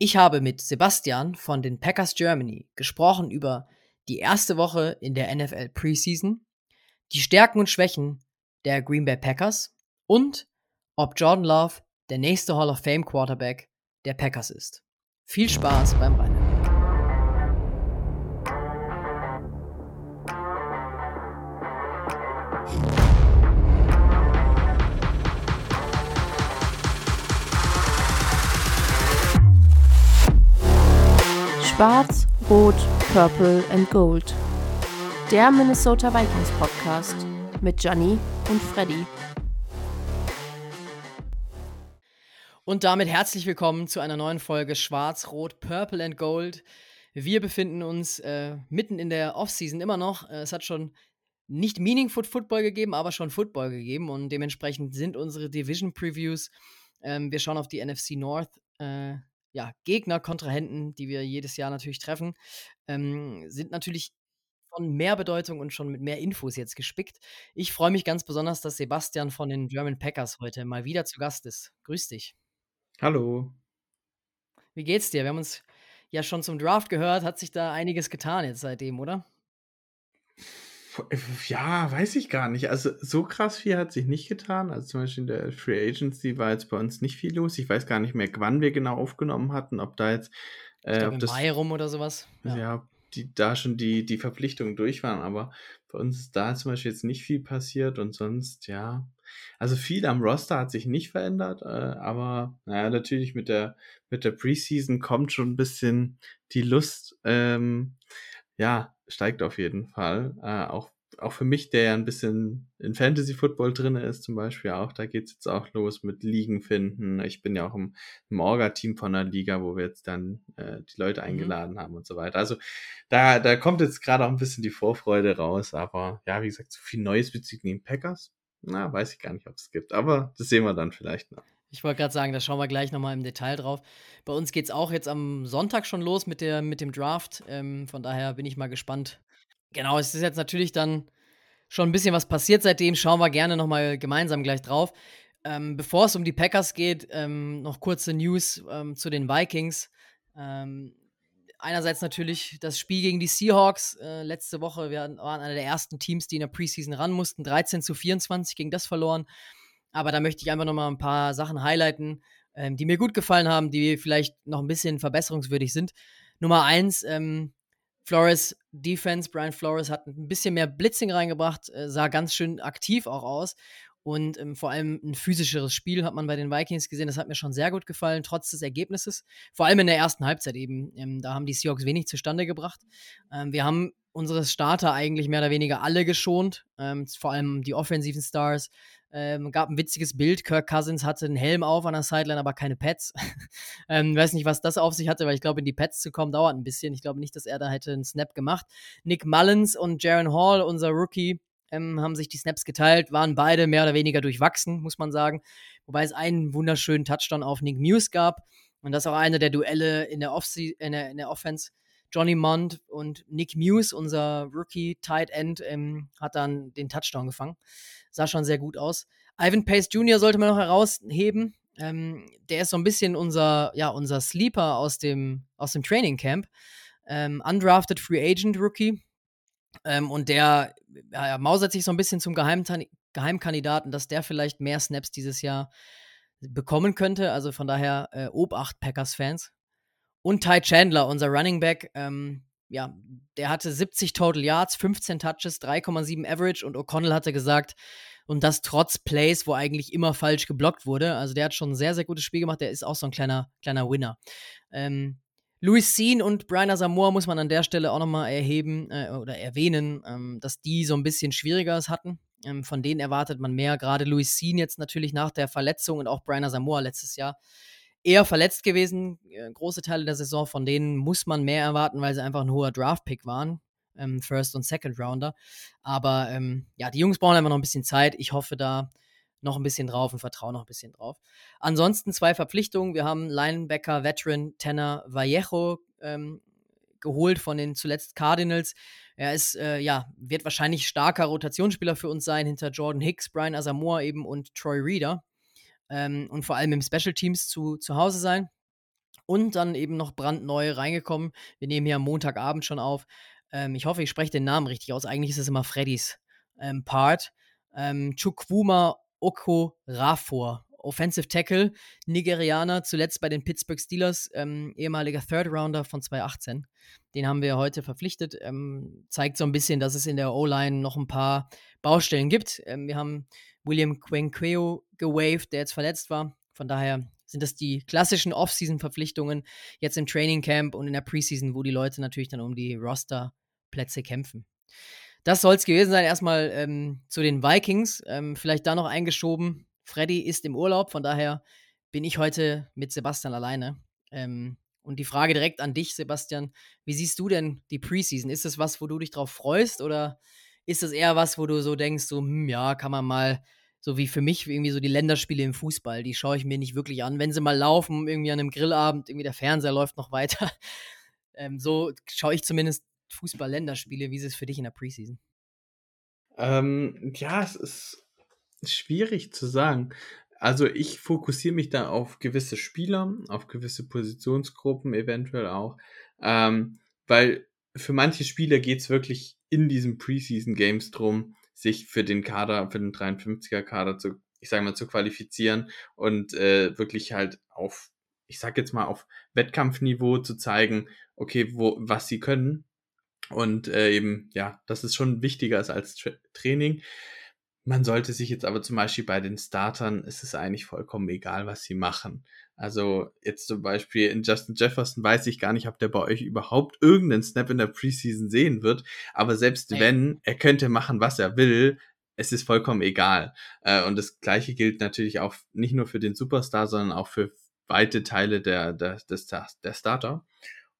Ich habe mit Sebastian von den Packers Germany gesprochen über die erste Woche in der NFL Preseason, die Stärken und Schwächen der Green Bay Packers und ob Jordan Love der nächste Hall of Fame Quarterback der Packers ist. Viel Spaß beim Rennen. Schwarz, Rot, Purple and Gold. Der Minnesota Vikings Podcast mit Gianni und Freddy. Und damit herzlich willkommen zu einer neuen Folge Schwarz, Rot, Purple and Gold. Wir befinden uns äh, mitten in der Offseason immer noch. Äh, es hat schon nicht Meaningful Football gegeben, aber schon Football gegeben und dementsprechend sind unsere Division Previews. Ähm, wir schauen auf die NFC North. Äh, ja, Gegner, Kontrahenten, die wir jedes Jahr natürlich treffen, ähm, sind natürlich von mehr Bedeutung und schon mit mehr Infos jetzt gespickt. Ich freue mich ganz besonders, dass Sebastian von den German Packers heute mal wieder zu Gast ist. Grüß dich. Hallo. Wie geht's dir? Wir haben uns ja schon zum Draft gehört. Hat sich da einiges getan jetzt seitdem, oder? Ja, weiß ich gar nicht. Also so krass viel hat sich nicht getan. Also zum Beispiel in der Free Agency war jetzt bei uns nicht viel los. Ich weiß gar nicht mehr, wann wir genau aufgenommen hatten, ob da jetzt äh, glaub, im das, Mai rum oder sowas. Ja, ja die, da schon die, die Verpflichtungen durch waren. Aber bei uns ist da zum Beispiel jetzt nicht viel passiert und sonst, ja. Also viel am Roster hat sich nicht verändert, äh, aber naja, natürlich mit der, mit der Preseason kommt schon ein bisschen die Lust. Ähm, ja, steigt auf jeden Fall. Äh, auch, auch für mich, der ja ein bisschen in Fantasy Football drin ist, zum Beispiel auch, da geht's jetzt auch los mit Ligen finden. Ich bin ja auch im, im Orga-Team von der Liga, wo wir jetzt dann äh, die Leute mhm. eingeladen mhm. haben und so weiter. Also da, da kommt jetzt gerade auch ein bisschen die Vorfreude raus, aber ja, wie gesagt, so viel Neues bezüglich den Packers, na, weiß ich gar nicht, ob es gibt, aber das sehen wir dann vielleicht noch. Ich wollte gerade sagen, da schauen wir gleich nochmal im Detail drauf. Bei uns geht es auch jetzt am Sonntag schon los mit, der, mit dem Draft. Ähm, von daher bin ich mal gespannt. Genau, es ist jetzt natürlich dann schon ein bisschen was passiert seitdem. Schauen wir gerne nochmal gemeinsam gleich drauf. Ähm, bevor es um die Packers geht, ähm, noch kurze News ähm, zu den Vikings. Ähm, einerseits natürlich das Spiel gegen die Seahawks äh, letzte Woche. Wir waren einer der ersten Teams, die in der Preseason ran mussten. 13 zu 24 gegen das verloren. Aber da möchte ich einfach nochmal ein paar Sachen highlighten, ähm, die mir gut gefallen haben, die vielleicht noch ein bisschen verbesserungswürdig sind. Nummer eins, ähm, Flores Defense, Brian Flores hat ein bisschen mehr Blitzing reingebracht, äh, sah ganz schön aktiv auch aus. Und ähm, vor allem ein physischeres Spiel hat man bei den Vikings gesehen. Das hat mir schon sehr gut gefallen, trotz des Ergebnisses. Vor allem in der ersten Halbzeit eben. Ähm, da haben die Seahawks wenig zustande gebracht. Ähm, wir haben unsere Starter eigentlich mehr oder weniger alle geschont. Ähm, vor allem die offensiven Stars. Ähm, gab ein witziges Bild. Kirk Cousins hatte einen Helm auf an der Sideline, aber keine Pads. ähm, weiß nicht, was das auf sich hatte, weil ich glaube, in die Pads zu kommen dauert ein bisschen. Ich glaube nicht, dass er da hätte einen Snap gemacht. Nick Mullins und Jaron Hall, unser Rookie, ähm, haben sich die Snaps geteilt, waren beide mehr oder weniger durchwachsen, muss man sagen. Wobei es einen wunderschönen Touchdown auf Nick Muse gab. Und das ist auch eine der Duelle in der, in der, in der Offense. Johnny Mond und Nick Muse, unser Rookie Tight End, ähm, hat dann den Touchdown gefangen sah schon sehr gut aus. Ivan Pace Jr. sollte man noch herausheben. Ähm, der ist so ein bisschen unser, ja, unser Sleeper aus dem, aus dem Training Camp. Ähm, undrafted Free Agent Rookie. Ähm, und der ja, mausert sich so ein bisschen zum Geheimkandidaten, dass der vielleicht mehr Snaps dieses Jahr bekommen könnte. Also von daher äh, Obacht Packers-Fans. Und Ty Chandler, unser Running Back, ähm, ja, der hatte 70 Total Yards, 15 Touches, 3,7 Average und O'Connell hatte gesagt, und das trotz Plays, wo eigentlich immer falsch geblockt wurde. Also der hat schon ein sehr, sehr gutes Spiel gemacht. Der ist auch so ein kleiner, kleiner Winner. Ähm, Louis Sean und Brian Asamoah muss man an der Stelle auch nochmal erheben äh, oder erwähnen, ähm, dass die so ein bisschen schwieriger es hatten. Ähm, von denen erwartet man mehr. Gerade Louis Sean jetzt natürlich nach der Verletzung und auch Brian Asamoah letztes Jahr eher verletzt gewesen, äh, große Teile der Saison. Von denen muss man mehr erwarten, weil sie einfach ein hoher Draft-Pick waren. Ähm, First- und Second-Rounder. Aber ähm, ja, die Jungs brauchen einfach noch ein bisschen Zeit. Ich hoffe da noch ein bisschen drauf und vertraue noch ein bisschen drauf. Ansonsten zwei Verpflichtungen. Wir haben Linebacker, Veteran Tanner Vallejo ähm, geholt von den zuletzt Cardinals. Er ist, äh, ja, wird wahrscheinlich starker Rotationsspieler für uns sein, hinter Jordan Hicks, Brian Asamoah eben und Troy Reader ähm, und vor allem im Special Teams zu, zu Hause sein. und dann eben noch brandneu reingekommen. Wir nehmen hier am Montagabend schon auf. Ähm, ich hoffe, ich spreche den Namen richtig aus. Eigentlich ist es immer Freddys ähm, Part. Ähm, Chukwuma Oko Rafor, Offensive Tackle, Nigerianer, zuletzt bei den Pittsburgh Steelers, ähm, ehemaliger Third Rounder von 2018. Den haben wir heute verpflichtet. Ähm, zeigt so ein bisschen, dass es in der O-Line noch ein paar Baustellen gibt. Ähm, wir haben William Quenqueo gewaved, der jetzt verletzt war. Von daher sind das die klassischen Off-Season-Verpflichtungen jetzt im Training Camp und in der Preseason, wo die Leute natürlich dann um die Roster-Plätze kämpfen. Das soll es gewesen sein. Erstmal ähm, zu den Vikings. Ähm, vielleicht da noch eingeschoben. Freddy ist im Urlaub, von daher bin ich heute mit Sebastian alleine. Ähm, und die Frage direkt an dich, Sebastian: Wie siehst du denn die Preseason? Ist das was, wo du dich drauf freust oder ist das eher was, wo du so denkst, so, hm, ja, kann man mal, so wie für mich irgendwie so die Länderspiele im Fußball, die schaue ich mir nicht wirklich an. Wenn sie mal laufen, irgendwie an einem Grillabend, irgendwie der Fernseher läuft noch weiter. Ähm, so schaue ich zumindest Fußball-Länderspiele. Wie ist es für dich in der Preseason? Ähm, ja, es ist schwierig zu sagen. Also ich fokussiere mich da auf gewisse Spieler, auf gewisse Positionsgruppen eventuell auch, ähm, weil für manche Spieler geht es wirklich in diesen Preseason Games drum, sich für den Kader, für den 53er Kader zu, ich sage mal, zu qualifizieren und äh, wirklich halt auf, ich sag jetzt mal, auf Wettkampfniveau zu zeigen, okay, wo, was sie können und äh, eben, ja, das ist schon wichtiger als Tra Training. Man sollte sich jetzt aber zum Beispiel bei den Startern, ist es eigentlich vollkommen egal, was sie machen. Also jetzt zum Beispiel in Justin Jefferson weiß ich gar nicht, ob der bei euch überhaupt irgendeinen Snap in der Preseason sehen wird. Aber selbst hey. wenn, er könnte machen, was er will, es ist vollkommen egal. Äh, und das gleiche gilt natürlich auch nicht nur für den Superstar, sondern auch für weite Teile der, der, des, der Starter.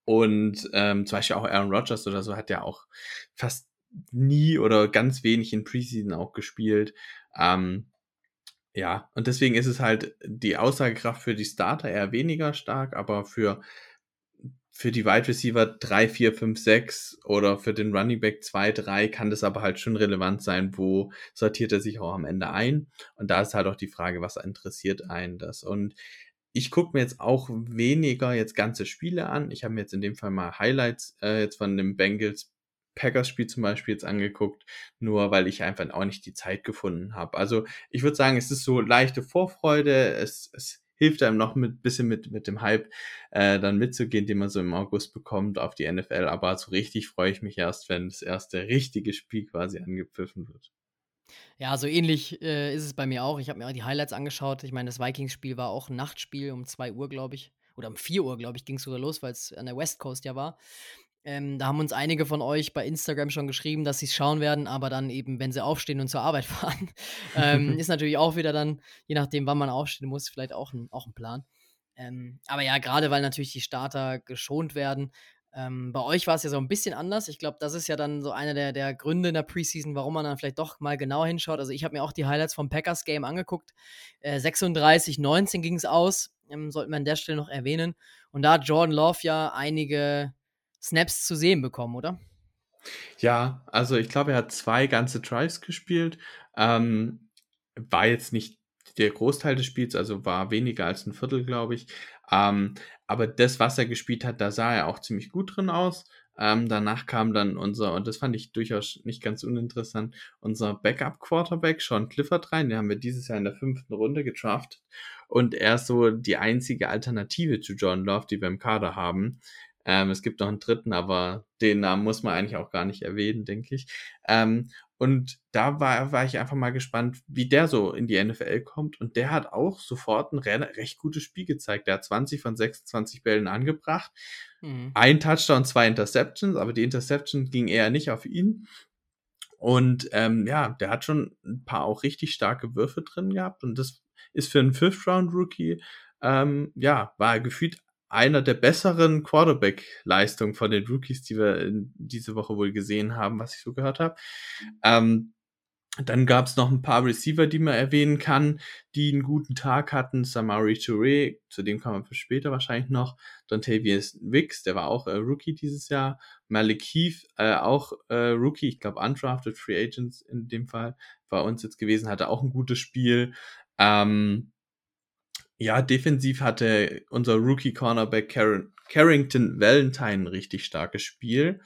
Und ähm, zum Beispiel auch Aaron Rodgers oder so hat ja auch fast nie oder ganz wenig in Preseason auch gespielt. Ähm, ja, und deswegen ist es halt die Aussagekraft für die Starter eher weniger stark, aber für, für die Wide Receiver 3, 4, 5, 6 oder für den Running Back 2, 3 kann das aber halt schon relevant sein, wo sortiert er sich auch am Ende ein. Und da ist halt auch die Frage, was interessiert einen das? Und ich gucke mir jetzt auch weniger jetzt ganze Spiele an. Ich habe mir jetzt in dem Fall mal Highlights äh, jetzt von dem Bengals Packers Spiel zum Beispiel jetzt angeguckt, nur weil ich einfach auch nicht die Zeit gefunden habe. Also ich würde sagen, es ist so leichte Vorfreude, es, es hilft einem noch ein bisschen mit, mit dem Hype äh, dann mitzugehen, den man so im August bekommt auf die NFL. Aber so richtig freue ich mich erst, wenn das erste richtige Spiel quasi angepfiffen wird. Ja, so ähnlich äh, ist es bei mir auch. Ich habe mir auch die Highlights angeschaut. Ich meine, das Vikings-Spiel war auch ein Nachtspiel um 2 Uhr, glaube ich. Oder um 4 Uhr, glaube ich, ging es sogar los, weil es an der West Coast ja war. Ähm, da haben uns einige von euch bei Instagram schon geschrieben, dass sie es schauen werden, aber dann eben, wenn sie aufstehen und zur Arbeit fahren. ähm, ist natürlich auch wieder dann, je nachdem, wann man aufstehen muss, vielleicht auch ein, auch ein Plan. Ähm, aber ja, gerade weil natürlich die Starter geschont werden, ähm, bei euch war es ja so ein bisschen anders. Ich glaube, das ist ja dann so einer der, der Gründe in der Preseason, warum man dann vielleicht doch mal genau hinschaut. Also ich habe mir auch die Highlights vom Packers Game angeguckt. Äh, 36-19 ging es aus, ähm, sollten wir an der Stelle noch erwähnen. Und da hat Jordan Love ja einige Snaps zu sehen bekommen, oder? Ja, also ich glaube, er hat zwei ganze Drives gespielt. Ähm, war jetzt nicht der Großteil des Spiels, also war weniger als ein Viertel, glaube ich. Ähm, aber das, was er gespielt hat, da sah er auch ziemlich gut drin aus. Ähm, danach kam dann unser, und das fand ich durchaus nicht ganz uninteressant, unser Backup-Quarterback Sean Clifford rein. Den haben wir dieses Jahr in der fünften Runde gedraftet. Und er ist so die einzige Alternative zu John Love, die wir im Kader haben. Ähm, es gibt noch einen dritten, aber den Namen muss man eigentlich auch gar nicht erwähnen, denke ich. Ähm, und da war, war ich einfach mal gespannt, wie der so in die NFL kommt. Und der hat auch sofort ein re recht gutes Spiel gezeigt. Der hat 20 von 26 Bällen angebracht. Mhm. Ein Touchdown, zwei Interceptions, aber die Interception ging eher nicht auf ihn. Und ähm, ja, der hat schon ein paar auch richtig starke Würfe drin gehabt. Und das ist für einen Fifth-Round-Rookie, ähm, ja, war gefühlt einer der besseren Quarterback-Leistungen von den Rookies, die wir diese Woche wohl gesehen haben, was ich so gehört habe. Ähm, dann gab es noch ein paar Receiver, die man erwähnen kann, die einen guten Tag hatten. Samari Touré, zu dem man für später wahrscheinlich noch. Dontavius Wicks, der war auch äh, Rookie dieses Jahr. Malik Heath, äh, auch äh, Rookie, ich glaube undrafted Free Agents in dem Fall, bei uns jetzt gewesen, hatte auch ein gutes Spiel. Ähm, Ja, defensiv hatte unser Rookie-Cornerback Carrington Valentine ein richtig starkes Spiel.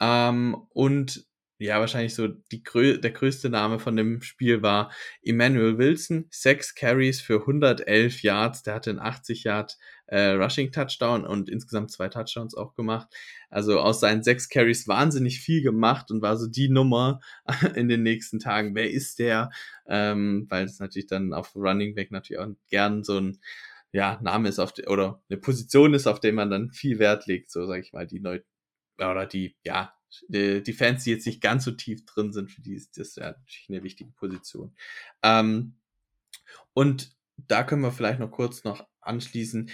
Ähm, und ja, wahrscheinlich so die, der größte Name von dem Spiel war Emmanuel Wilson. Sechs Carries für 111 Yards. Der hatte einen 80 Yard äh, Rushing Touchdown und insgesamt zwei Touchdowns auch gemacht. Also aus seinen sechs Carries wahnsinnig viel gemacht und war so die Nummer in den nächsten Tagen. Wer ist der? Ähm, weil es natürlich dann auf Running Back natürlich auch gern so ein ja, Name ist auf die, oder eine Position ist, auf der man dann viel Wert legt, so sage ich mal, die neu oder die, ja, die, die Fans, die jetzt nicht ganz so tief drin sind, für die ist das ja natürlich eine wichtige Position. Ähm, und da können wir vielleicht noch kurz noch anschließen.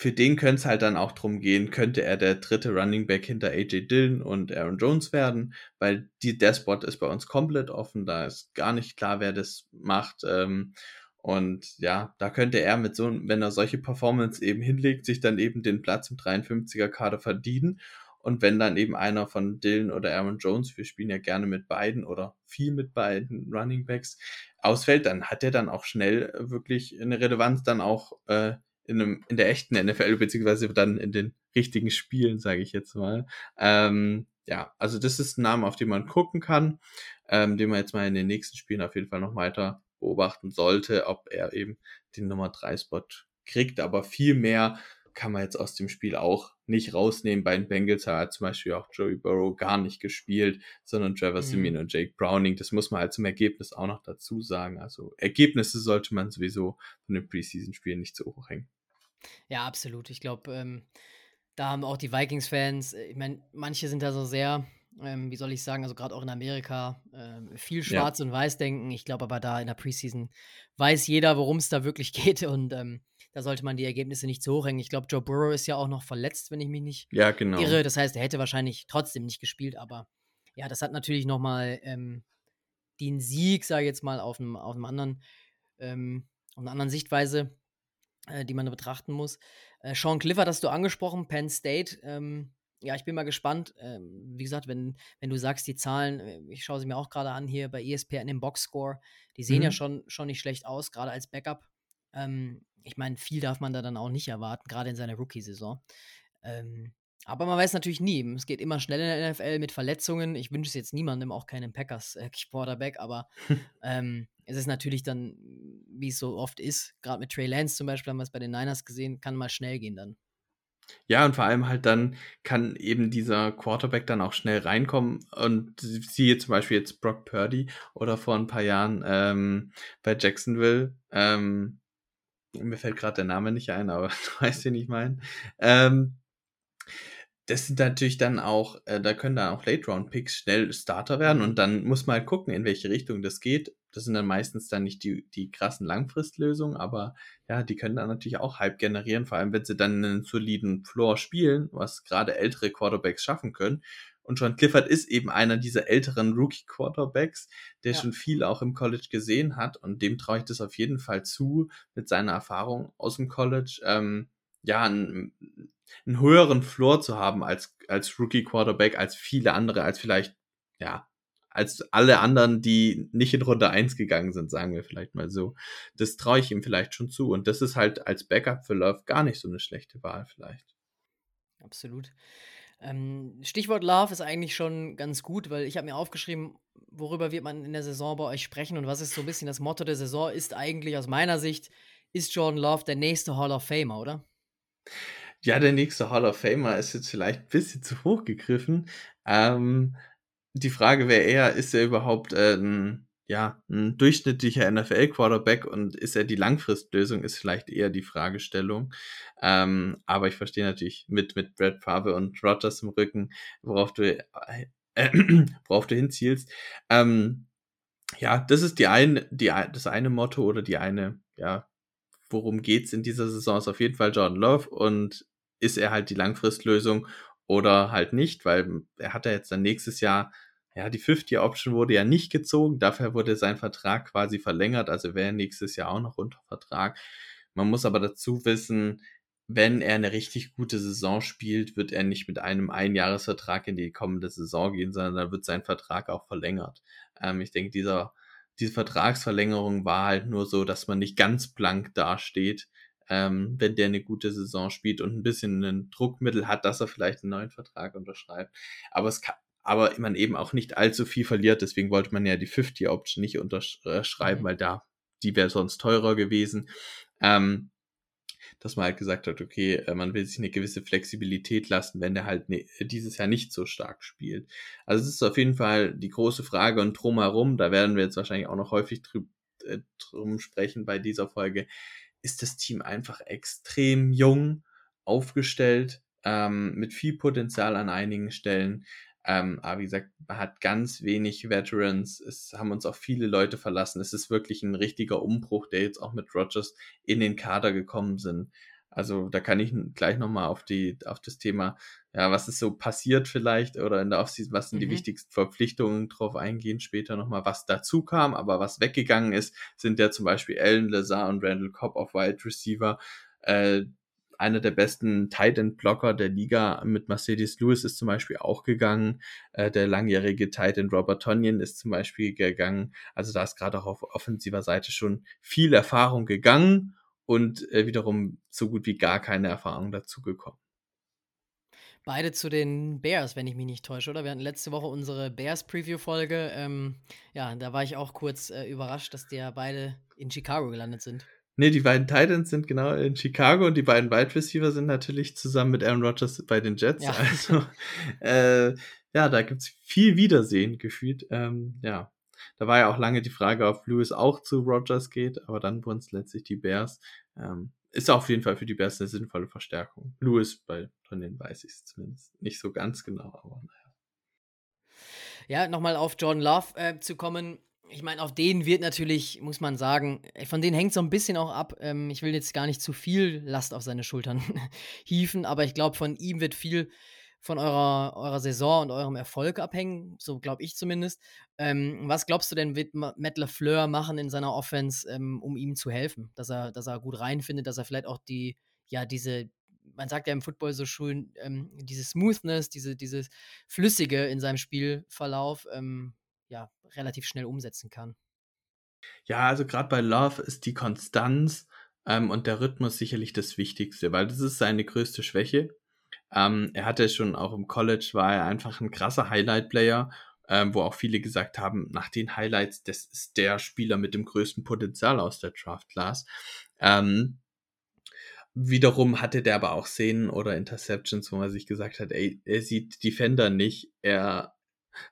Für den könnte es halt dann auch drum gehen, könnte er der dritte Running Back hinter AJ Dillon und Aaron Jones werden, weil die, der Spot ist bei uns komplett offen, da ist gar nicht klar, wer das macht. Ähm, und ja, da könnte er mit so, wenn er solche Performance eben hinlegt, sich dann eben den Platz im 53er Kader verdienen. Und wenn dann eben einer von Dylan oder Aaron Jones, wir spielen ja gerne mit beiden oder viel mit beiden Running Backs, ausfällt, dann hat er dann auch schnell wirklich eine Relevanz dann auch äh, in, einem, in der echten NFL, beziehungsweise dann in den richtigen Spielen, sage ich jetzt mal. Ähm, ja, also das ist ein Name, auf den man gucken kann, ähm, den man jetzt mal in den nächsten Spielen auf jeden Fall noch weiter beobachten sollte, ob er eben den Nummer 3 Spot kriegt, aber viel mehr kann man jetzt aus dem Spiel auch nicht rausnehmen. Bei den Bengals hat zum Beispiel auch Joey Burrow gar nicht gespielt, sondern Trevor mhm. Simeon und Jake Browning. Das muss man halt zum Ergebnis auch noch dazu sagen. Also Ergebnisse sollte man sowieso von den Preseason-Spielen nicht zu hoch hängen. Ja, absolut. Ich glaube, ähm, da haben auch die Vikings-Fans, äh, ich meine, manche sind da so sehr, ähm, wie soll ich sagen, also gerade auch in Amerika, ähm, viel schwarz ja. und weiß denken. Ich glaube aber da in der Preseason weiß jeder, worum es da wirklich geht und ähm, da sollte man die Ergebnisse nicht zu hoch hängen. Ich glaube, Joe Burrow ist ja auch noch verletzt, wenn ich mich nicht ja, genau. irre. Das heißt, er hätte wahrscheinlich trotzdem nicht gespielt, aber ja, das hat natürlich nochmal ähm, den Sieg, sage ich jetzt mal, auf einem, auf einem anderen, ähm, auf einer anderen Sichtweise, äh, die man betrachten muss. Äh, Sean Clifford hast du angesprochen, Penn State. Ähm, ja, ich bin mal gespannt. Ähm, wie gesagt, wenn, wenn du sagst, die Zahlen, äh, ich schaue sie mir auch gerade an hier bei ESPN im Boxscore, die sehen mhm. ja schon, schon nicht schlecht aus, gerade als Backup. Ähm, ich meine, viel darf man da dann auch nicht erwarten, gerade in seiner Rookie-Saison. Ähm, aber man weiß natürlich nie. Es geht immer schnell in der NFL mit Verletzungen. Ich wünsche es jetzt niemandem, auch keinem Packers äh, Quarterback, aber ähm, es ist natürlich dann, wie es so oft ist, gerade mit Trey Lance zum Beispiel, haben wir es bei den Niners gesehen, kann mal schnell gehen dann. Ja, und vor allem halt dann kann eben dieser Quarterback dann auch schnell reinkommen und siehe zum Beispiel jetzt Brock Purdy oder vor ein paar Jahren ähm, bei Jacksonville, ähm, mir fällt gerade der Name nicht ein, aber du weißt, wen ich meine. Ähm, das sind natürlich dann auch, äh, da können dann auch Late-Round-Picks schnell Starter werden und dann muss man halt gucken, in welche Richtung das geht. Das sind dann meistens dann nicht die, die krassen Langfristlösungen, aber ja, die können dann natürlich auch Hype generieren, vor allem wenn sie dann einen soliden Floor spielen, was gerade ältere Quarterbacks schaffen können. Und John Clifford ist eben einer dieser älteren Rookie-Quarterbacks, der ja. schon viel auch im College gesehen hat. Und dem traue ich das auf jeden Fall zu, mit seiner Erfahrung aus dem College, ähm, ja, einen, einen höheren Floor zu haben als, als Rookie-Quarterback, als viele andere, als vielleicht, ja, als alle anderen, die nicht in Runde 1 gegangen sind, sagen wir vielleicht mal so. Das traue ich ihm vielleicht schon zu. Und das ist halt als Backup für Love gar nicht so eine schlechte Wahl vielleicht. Absolut. Ähm, Stichwort Love ist eigentlich schon ganz gut, weil ich habe mir aufgeschrieben, worüber wird man in der Saison bei euch sprechen und was ist so ein bisschen das Motto der Saison, ist eigentlich aus meiner Sicht, ist Jordan Love der nächste Hall of Famer, oder? Ja, der nächste Hall of Famer ist jetzt vielleicht ein bisschen zu hoch gegriffen. Ähm, die Frage wäre eher, ist er überhaupt äh, ein ja, ein durchschnittlicher NFL-Quarterback und ist er die Langfristlösung, ist vielleicht eher die Fragestellung. Ähm, aber ich verstehe natürlich mit, mit Brad Favre und Rogers im Rücken, worauf du, äh, äh, worauf du hinzielst. Ähm, ja, das ist die eine, die, das eine Motto oder die eine, ja, worum geht's in dieser Saison, ist auf jeden Fall Jordan Love und ist er halt die Langfristlösung oder halt nicht, weil er hat ja jetzt dann nächstes Jahr ja, die 50-Option wurde ja nicht gezogen, dafür wurde sein Vertrag quasi verlängert, also wäre nächstes Jahr auch noch unter Vertrag. Man muss aber dazu wissen, wenn er eine richtig gute Saison spielt, wird er nicht mit einem Einjahresvertrag in die kommende Saison gehen, sondern dann wird sein Vertrag auch verlängert. Ähm, ich denke, dieser, diese Vertragsverlängerung war halt nur so, dass man nicht ganz blank dasteht, ähm, wenn der eine gute Saison spielt und ein bisschen ein Druckmittel hat, dass er vielleicht einen neuen Vertrag unterschreibt. Aber es kann, aber man eben auch nicht allzu viel verliert. Deswegen wollte man ja die 50 Option nicht unterschreiben, mhm. weil da die wäre sonst teurer gewesen. Ähm, dass man halt gesagt hat, okay, äh, man will sich eine gewisse Flexibilität lassen, wenn der halt ne, dieses Jahr nicht so stark spielt. Also es ist auf jeden Fall die große Frage und drumherum, da werden wir jetzt wahrscheinlich auch noch häufig drü äh, drum sprechen bei dieser Folge, ist das Team einfach extrem jung aufgestellt, ähm, mit viel Potenzial an einigen Stellen. Ähm, aber wie gesagt, man hat ganz wenig Veterans. Es haben uns auch viele Leute verlassen. Es ist wirklich ein richtiger Umbruch, der jetzt auch mit Rogers in den Kader gekommen sind. Also da kann ich gleich nochmal auf die, auf das Thema, ja, was ist so passiert vielleicht oder in der Offseason, was sind mhm. die wichtigsten Verpflichtungen drauf eingehen, später nochmal, was dazu kam, aber was weggegangen ist, sind ja zum Beispiel Allen Lazar und Randall Cobb auf Wide Receiver. Äh, einer der besten Tight End Blocker der Liga mit Mercedes Lewis ist zum Beispiel auch gegangen. Äh, der langjährige Tight End Robert Tonyan ist zum Beispiel gegangen. Also da ist gerade auch auf offensiver Seite schon viel Erfahrung gegangen und äh, wiederum so gut wie gar keine Erfahrung dazu gekommen. Beide zu den Bears, wenn ich mich nicht täusche, oder? Wir hatten letzte Woche unsere Bears-Preview-Folge. Ähm, ja, da war ich auch kurz äh, überrascht, dass die ja beide in Chicago gelandet sind. Nee, die beiden Titans sind genau in Chicago und die beiden Wide Receiver sind natürlich zusammen mit Aaron Rodgers bei den Jets. Ja. Also, äh, ja, da gibt's viel Wiedersehen gefühlt. Ähm, ja, da war ja auch lange die Frage, ob Lewis auch zu Rodgers geht, aber dann wurden es letztlich die Bears. Ähm, ist auf jeden Fall für die Bears eine sinnvolle Verstärkung. Lewis, bei von denen weiß ich es zumindest nicht so ganz genau, aber naja. Ja, nochmal auf Jordan Love äh, zu kommen ich meine, auf denen wird natürlich, muss man sagen, äh, von denen hängt so ein bisschen auch ab. Ähm, ich will jetzt gar nicht zu viel Last auf seine Schultern hieven, aber ich glaube, von ihm wird viel von eurer, eurer Saison und eurem Erfolg abhängen, so glaube ich zumindest. Ähm, was glaubst du denn, wird Matt LaFleur machen in seiner Offense, ähm, um ihm zu helfen? Dass er, dass er gut reinfindet, dass er vielleicht auch die, ja, diese, man sagt ja im Football so schön, ähm, diese Smoothness, diese, dieses Flüssige in seinem Spielverlauf, ähm, relativ schnell umsetzen kann. Ja, also gerade bei Love ist die Konstanz ähm, und der Rhythmus sicherlich das Wichtigste, weil das ist seine größte Schwäche. Ähm, er hatte schon auch im College, war er einfach ein krasser Highlight-Player, ähm, wo auch viele gesagt haben, nach den Highlights, das ist der Spieler mit dem größten Potenzial aus der Draft-Class. Ähm, wiederum hatte der aber auch Szenen oder Interceptions, wo man sich gesagt hat, ey, er sieht Defender nicht, er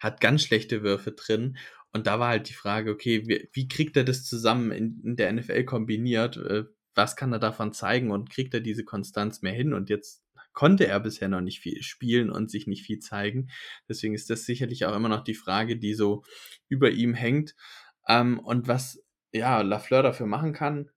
hat ganz schlechte Würfe drin. Und da war halt die Frage, okay, wie, wie kriegt er das zusammen in, in, der NFL kombiniert? Äh, was kann er davon zeigen und kriegt er diese Konstanz mehr hin? Und jetzt konnte er bisher noch nicht viel spielen und sich nicht viel zeigen. Deswegen ist das sicherlich auch immer noch die Frage, die so über ihm hängt. Ähm, und was ja Lafleur dafür machen kann.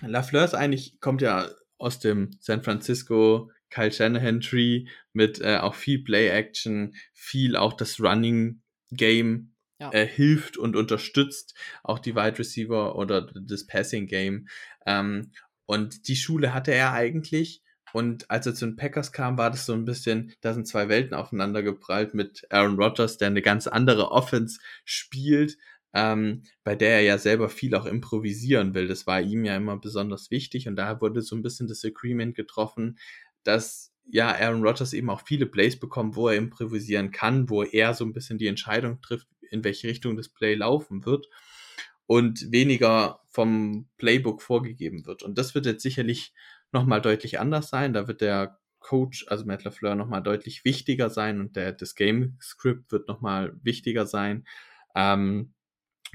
Lafleur ist eigentlich, kommt ja aus dem San Francisco Kyle Shanahan Tree mit äh, auch viel Play-Action, viel auch das Running Game ja. äh, hilft und unterstützt, auch die Wide Receiver oder das Passing Game. Ähm, und die Schule hatte er eigentlich. Und als er zu den Packers kam, war das so ein bisschen, da sind zwei Welten aufeinander geprallt mit Aaron Rodgers, der eine ganz andere Offense spielt, ähm, bei der er ja selber viel auch improvisieren will. Das war ihm ja immer besonders wichtig und da wurde so ein bisschen das Agreement getroffen, dass ja Aaron Rodgers eben auch viele Plays bekommt, wo er improvisieren kann, wo er so ein bisschen die Entscheidung trifft, in welche Richtung das Play laufen wird und weniger vom Playbook vorgegeben wird. Und das wird jetzt sicherlich nochmal deutlich anders sein. Da wird der Coach, also Matt LaFleur, nochmal deutlich wichtiger sein und der, das Game Script wird nochmal wichtiger sein. Ähm,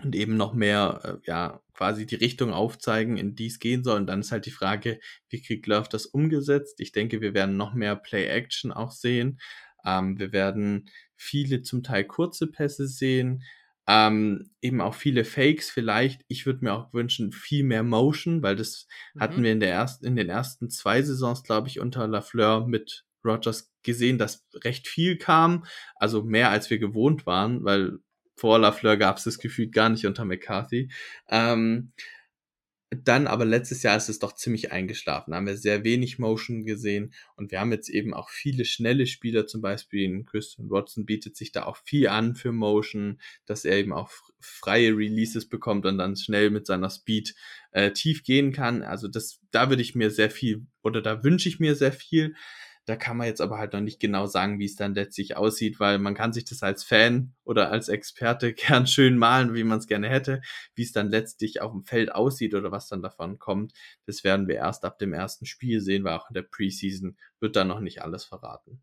und eben noch mehr, äh, ja, quasi die Richtung aufzeigen, in die es gehen soll. Und dann ist halt die Frage, wie kriegt Love das umgesetzt? Ich denke, wir werden noch mehr Play-Action auch sehen. Ähm, wir werden viele zum Teil kurze Pässe sehen. Ähm, eben auch viele Fakes vielleicht. Ich würde mir auch wünschen, viel mehr Motion, weil das mhm. hatten wir in, der ersten, in den ersten zwei Saisons, glaube ich, unter Lafleur mit Rogers gesehen, dass recht viel kam. Also mehr als wir gewohnt waren, weil vor Lafleur gab es das Gefühl gar nicht unter McCarthy. Ähm, dann aber letztes Jahr ist es doch ziemlich eingeschlafen. Da haben wir sehr wenig Motion gesehen und wir haben jetzt eben auch viele schnelle Spieler, zum Beispiel Christian Watson bietet sich da auch viel an für Motion, dass er eben auch freie Releases bekommt und dann schnell mit seiner Speed äh, tief gehen kann. Also das, da würde ich mir sehr viel oder da wünsche ich mir sehr viel. Da kann man jetzt aber halt noch nicht genau sagen, wie es dann letztlich aussieht, weil man kann sich das als Fan oder als Experte gern schön malen, wie man es gerne hätte. Wie es dann letztlich auf dem Feld aussieht oder was dann davon kommt, das werden wir erst ab dem ersten Spiel sehen, weil auch in der Preseason wird da noch nicht alles verraten.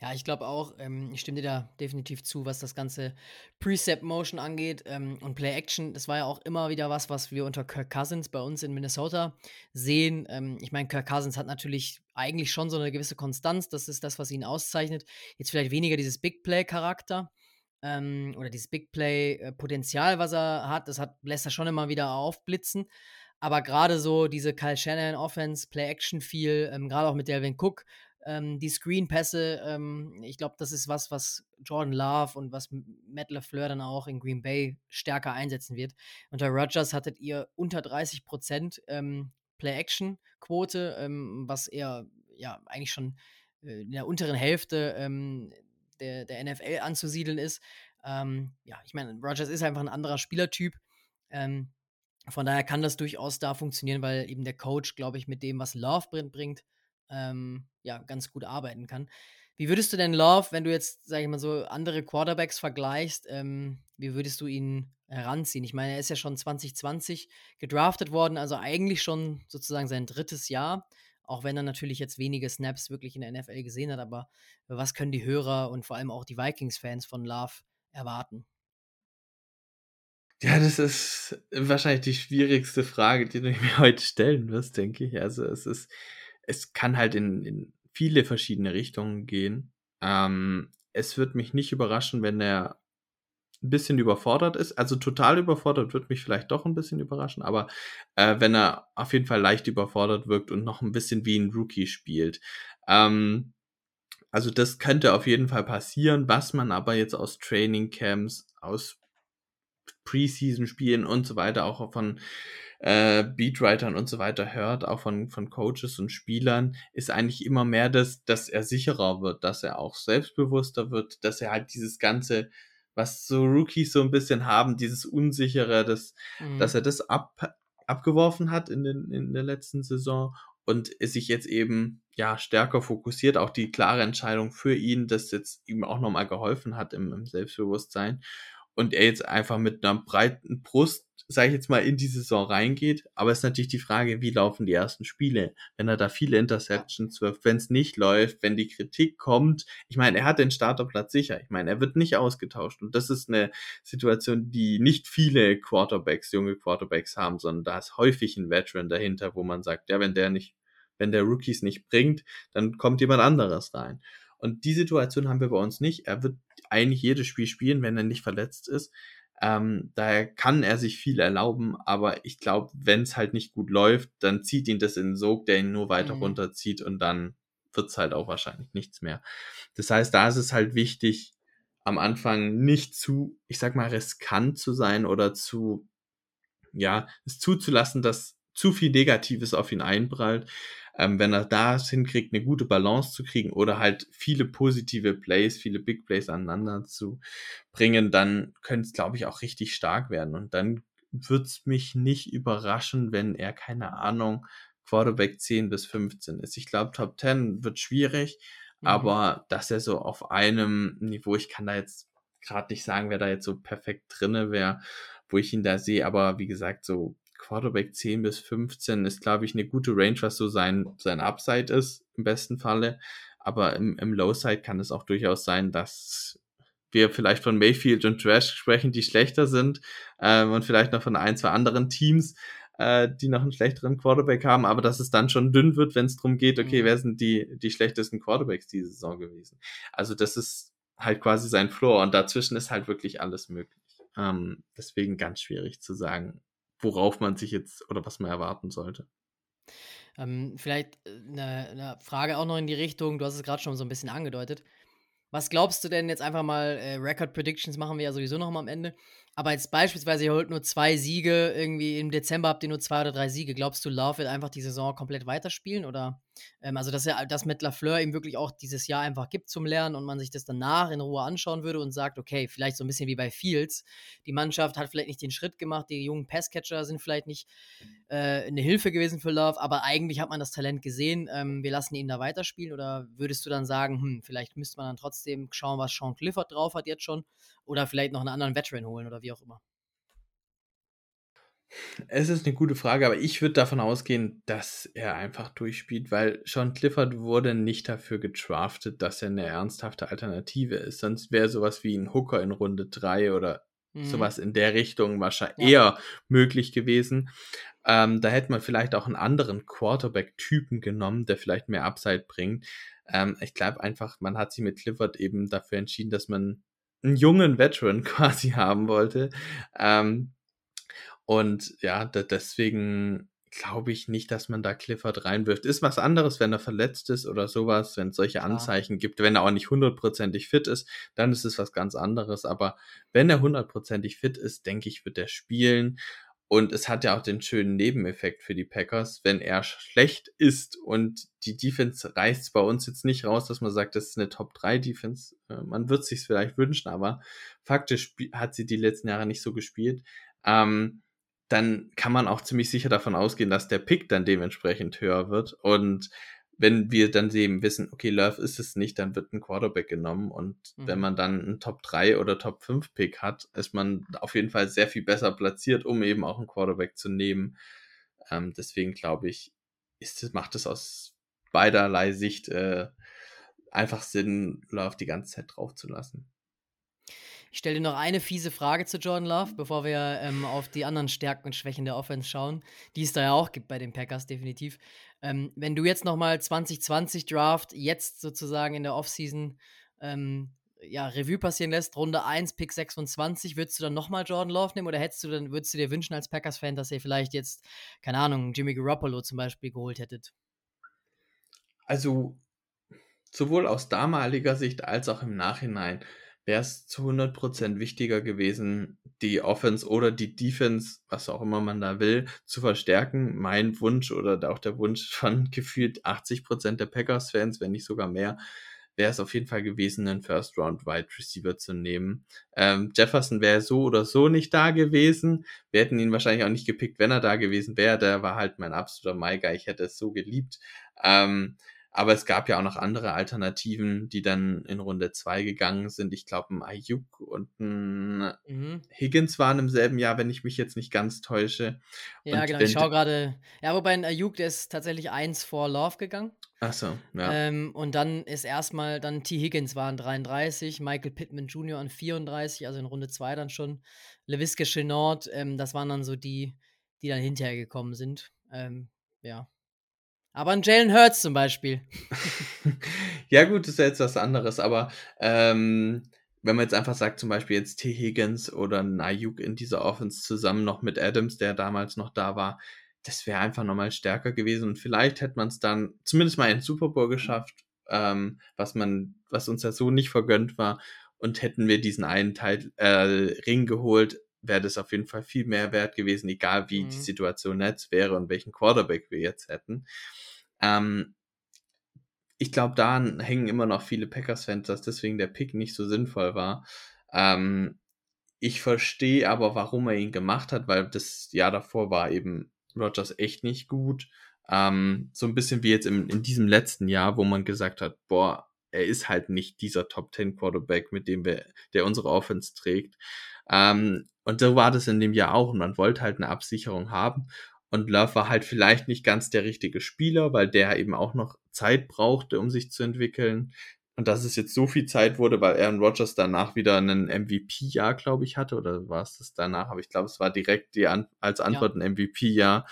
Ja, ich glaube auch, ähm, ich stimme dir da definitiv zu, was das ganze Precept-Motion angeht ähm, und Play-Action. Das war ja auch immer wieder was, was wir unter Kirk Cousins bei uns in Minnesota sehen. Ähm, ich meine, Kirk Cousins hat natürlich eigentlich schon so eine gewisse Konstanz. Das ist das, was ihn auszeichnet. Jetzt vielleicht weniger dieses Big Play-Charakter ähm, oder dieses Big Play-Potenzial, was er hat. Das hat, lässt er schon immer wieder aufblitzen. Aber gerade so diese Kyle Shanahan Offense, Play-Action viel, ähm, gerade auch mit Delvin Cook, ähm, die Screen-Pässe, ähm, ich glaube, das ist was, was Jordan Love und was Matt LaFleur dann auch in Green Bay stärker einsetzen wird. Unter Rodgers hattet ihr unter 30 Prozent ähm, Play-Action-Quote, ähm, was eher ja eigentlich schon äh, in der unteren Hälfte ähm, der, der NFL anzusiedeln ist. Ähm, ja, ich meine, Rodgers ist einfach ein anderer Spielertyp. von daher kann das durchaus da funktionieren, weil eben der Coach, glaube ich, mit dem, was Love bringt, ähm, ja, ganz gut arbeiten kann. Wie würdest du denn Love, wenn du jetzt, sag ich mal so, andere Quarterbacks vergleichst, ähm, wie würdest du ihn heranziehen? Ich meine, er ist ja schon 2020 gedraftet worden, also eigentlich schon sozusagen sein drittes Jahr, auch wenn er natürlich jetzt wenige Snaps wirklich in der NFL gesehen hat, aber was können die Hörer und vor allem auch die Vikings-Fans von Love erwarten? Ja, das ist wahrscheinlich die schwierigste Frage, die du mir heute stellen wirst, denke ich. Also es ist, es kann halt in, in viele verschiedene Richtungen gehen. Ähm, es wird mich nicht überraschen, wenn er ein bisschen überfordert ist. Also total überfordert wird mich vielleicht doch ein bisschen überraschen, aber äh, wenn er auf jeden Fall leicht überfordert wirkt und noch ein bisschen wie ein Rookie spielt. Ähm, also das könnte auf jeden Fall passieren, was man aber jetzt aus Training Camps, aus Preseason-Spielen und so weiter auch von äh, Beatwritern und so weiter hört, auch von, von Coaches und Spielern, ist eigentlich immer mehr das, dass er sicherer wird, dass er auch selbstbewusster wird, dass er halt dieses ganze, was so Rookies so ein bisschen haben, dieses Unsichere, das, mhm. dass er das ab, abgeworfen hat in, den, in der letzten Saison und sich jetzt eben ja stärker fokussiert, auch die klare Entscheidung für ihn, das jetzt ihm auch nochmal geholfen hat im, im Selbstbewusstsein und er jetzt einfach mit einer breiten Brust, sage ich jetzt mal, in die Saison reingeht. Aber es ist natürlich die Frage, wie laufen die ersten Spiele? Wenn er da viele Interceptions wirft, wenn es nicht läuft, wenn die Kritik kommt. Ich meine, er hat den Starterplatz sicher. Ich meine, er wird nicht ausgetauscht. Und das ist eine Situation, die nicht viele Quarterbacks, junge Quarterbacks haben, sondern da ist häufig ein Veteran dahinter, wo man sagt, ja, wenn der nicht, wenn der Rookies nicht bringt, dann kommt jemand anderes rein. Und die Situation haben wir bei uns nicht. Er wird eigentlich jedes Spiel spielen, wenn er nicht verletzt ist. Ähm, daher kann er sich viel erlauben, aber ich glaube, wenn es halt nicht gut läuft, dann zieht ihn das in den Sog, der ihn nur weiter mhm. runterzieht und dann wird es halt auch wahrscheinlich nichts mehr. Das heißt, da ist es halt wichtig, am Anfang nicht zu, ich sag mal, riskant zu sein oder zu, ja, es zuzulassen, dass zu viel Negatives auf ihn einprallt, ähm, wenn er da hinkriegt, eine gute Balance zu kriegen oder halt viele positive Plays, viele Big Plays aneinander zu bringen, dann könnte es, glaube ich, auch richtig stark werden. Und dann wird es mich nicht überraschen, wenn er, keine Ahnung, Quarterback 10 bis 15 ist. Ich glaube, Top 10 wird schwierig, mhm. aber dass er so auf einem Niveau, ich kann da jetzt gerade nicht sagen, wer da jetzt so perfekt drinne wäre, wo ich ihn da sehe, aber wie gesagt, so Quarterback 10 bis 15 ist, glaube ich, eine gute Range, was so sein, sein Upside ist, im besten Falle. Aber im, im Low-Side kann es auch durchaus sein, dass wir vielleicht von Mayfield und Trash sprechen, die schlechter sind ähm, und vielleicht noch von ein, zwei anderen Teams, äh, die noch einen schlechteren Quarterback haben, aber dass es dann schon dünn wird, wenn es darum geht, okay, mhm. wer sind die, die schlechtesten Quarterbacks diese Saison gewesen. Also das ist halt quasi sein Floor und dazwischen ist halt wirklich alles möglich. Ähm, deswegen ganz schwierig zu sagen, worauf man sich jetzt oder was man erwarten sollte. Ähm, vielleicht eine, äh, eine, Frage auch noch in die Richtung, du hast es gerade schon so ein bisschen angedeutet. Was glaubst du denn jetzt einfach mal, äh, Record Predictions machen wir ja sowieso noch mal am Ende. Aber jetzt beispielsweise, ihr holt nur zwei Siege, irgendwie im Dezember habt ihr nur zwei oder drei Siege. Glaubst du, Love wird einfach die Saison komplett weiterspielen? Oder ähm, also, dass er das mit Lafleur ihm wirklich auch dieses Jahr einfach gibt zum Lernen und man sich das danach in Ruhe anschauen würde und sagt, okay, vielleicht so ein bisschen wie bei Fields. Die Mannschaft hat vielleicht nicht den Schritt gemacht, die jungen Passcatcher sind vielleicht nicht äh, eine Hilfe gewesen für Love, aber eigentlich hat man das Talent gesehen. Ähm, wir lassen ihn da weiterspielen. Oder würdest du dann sagen, hm, vielleicht müsste man dann trotzdem schauen, was Sean Clifford drauf hat jetzt schon? Oder vielleicht noch einen anderen Veteran holen oder wie auch immer. Es ist eine gute Frage, aber ich würde davon ausgehen, dass er einfach durchspielt, weil Sean Clifford wurde nicht dafür gedraftet, dass er eine ernsthafte Alternative ist. Sonst wäre sowas wie ein Hooker in Runde 3 oder mhm. sowas in der Richtung wahrscheinlich ja. eher möglich gewesen. Ähm, da hätte man vielleicht auch einen anderen Quarterback-Typen genommen, der vielleicht mehr Upside bringt. Ähm, ich glaube einfach, man hat sich mit Clifford eben dafür entschieden, dass man einen jungen Veteran quasi haben wollte. Ähm, und ja, deswegen glaube ich nicht, dass man da Clifford reinwirft. Ist was anderes, wenn er verletzt ist oder sowas, wenn es solche Anzeichen gibt. Wenn er auch nicht hundertprozentig fit ist, dann ist es was ganz anderes. Aber wenn er hundertprozentig fit ist, denke ich, wird er spielen. Und es hat ja auch den schönen Nebeneffekt für die Packers, wenn er schlecht ist und die Defense reißt bei uns jetzt nicht raus, dass man sagt, das ist eine Top 3 Defense. Äh, man wird sich vielleicht wünschen, aber faktisch hat sie die letzten Jahre nicht so gespielt. Ähm, dann kann man auch ziemlich sicher davon ausgehen, dass der Pick dann dementsprechend höher wird. Und wenn wir dann eben wissen, okay, Love ist es nicht, dann wird ein Quarterback genommen. Und mhm. wenn man dann einen Top 3 oder Top 5 Pick hat, ist man auf jeden Fall sehr viel besser platziert, um eben auch einen Quarterback zu nehmen. Ähm, deswegen glaube ich, ist, macht es aus beiderlei Sicht äh, einfach Sinn, Love die ganze Zeit drauf zu lassen. Ich stelle dir noch eine fiese Frage zu Jordan Love, bevor wir ähm, auf die anderen Stärken und Schwächen der Offense schauen, die es da ja auch gibt bei den Packers, definitiv. Ähm, wenn du jetzt nochmal 2020 Draft, jetzt sozusagen in der Offseason, ähm, ja, Revue passieren lässt, Runde 1, Pick 26, würdest du dann nochmal Jordan Love nehmen oder hättest du dann, würdest du dir wünschen als Packers-Fan, dass ihr vielleicht jetzt, keine Ahnung, Jimmy Garoppolo zum Beispiel geholt hättet? Also, sowohl aus damaliger Sicht als auch im Nachhinein wäre es zu 100% wichtiger gewesen, die Offense oder die Defense, was auch immer man da will, zu verstärken. Mein Wunsch oder auch der Wunsch von gefühlt 80% der Packers-Fans, wenn nicht sogar mehr, wäre es auf jeden Fall gewesen, einen First-Round-Wide Receiver zu nehmen. Ähm, Jefferson wäre so oder so nicht da gewesen. Wir hätten ihn wahrscheinlich auch nicht gepickt, wenn er da gewesen wäre. Der war halt mein absoluter My-Guy. Ich hätte es so geliebt. Ähm, aber es gab ja auch noch andere Alternativen, die dann in Runde 2 gegangen sind. Ich glaube, ein Ayuk und ein mhm. Higgins waren im selben Jahr, wenn ich mich jetzt nicht ganz täusche. Ja, und genau. Ich schaue gerade. Ja, wobei ein Ayuk, der ist tatsächlich eins vor Love gegangen. Ach so, ja. Ähm, und dann ist erstmal, dann T. Higgins waren 33, Michael Pittman Jr. an 34, also in Runde 2 dann schon. LeVisca Chenault, ähm, das waren dann so die, die dann hinterher gekommen sind. Ähm, ja. Aber ein Jalen Hurts zum Beispiel. ja, gut, das ist ja jetzt was anderes, aber ähm, wenn man jetzt einfach sagt, zum Beispiel jetzt T. Higgins oder Nayuk in dieser Offense zusammen noch mit Adams, der damals noch da war, das wäre einfach nochmal stärker gewesen und vielleicht hätte man es dann zumindest mal in Super Bowl geschafft, ähm, was man, was uns ja so nicht vergönnt war. Und hätten wir diesen einen Teil äh, Ring geholt, wäre das auf jeden Fall viel mehr wert gewesen, egal wie mhm. die Situation jetzt wäre und welchen Quarterback wir jetzt hätten. Ähm, ich glaube, da hängen immer noch viele Packers-Fans, dass deswegen der Pick nicht so sinnvoll war. Ähm, ich verstehe aber, warum er ihn gemacht hat, weil das Jahr davor war eben Rogers echt nicht gut. Ähm, so ein bisschen wie jetzt im, in diesem letzten Jahr, wo man gesagt hat, boah, er ist halt nicht dieser Top 10 Quarterback, mit dem wir, der unsere Offense trägt. Ähm, und so war das in dem Jahr auch und man wollte halt eine Absicherung haben. Und Love war halt vielleicht nicht ganz der richtige Spieler, weil der eben auch noch Zeit brauchte, um sich zu entwickeln. Und dass es jetzt so viel Zeit wurde, weil Aaron Rodgers danach wieder einen MVP-Jahr, glaube ich, hatte. Oder war es das danach? Aber ich glaube, es war direkt die An als Antwort ja. ein MVP-Jahr.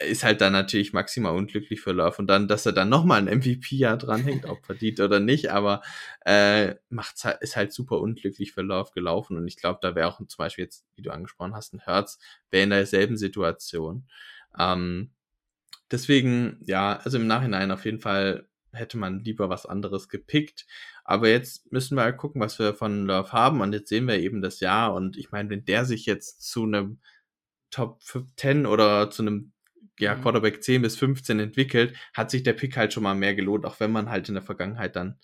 Ist halt dann natürlich maximal unglücklich für Love. Und dann, dass er dann nochmal ein MVP-Jahr dranhängt, ob verdient oder nicht, aber äh, macht's halt, ist halt super unglücklich für Love gelaufen. Und ich glaube, da wäre auch zum Beispiel jetzt, wie du angesprochen hast, ein Herz, wäre in derselben Situation. Ähm, deswegen, ja, also im Nachhinein auf jeden Fall hätte man lieber was anderes gepickt. Aber jetzt müssen wir halt gucken, was wir von Love haben. Und jetzt sehen wir eben das Jahr. Und ich meine, wenn der sich jetzt zu einem Top 10 oder zu einem ja, mhm. Quarterback 10 bis 15 entwickelt, hat sich der Pick halt schon mal mehr gelohnt, auch wenn man halt in der Vergangenheit dann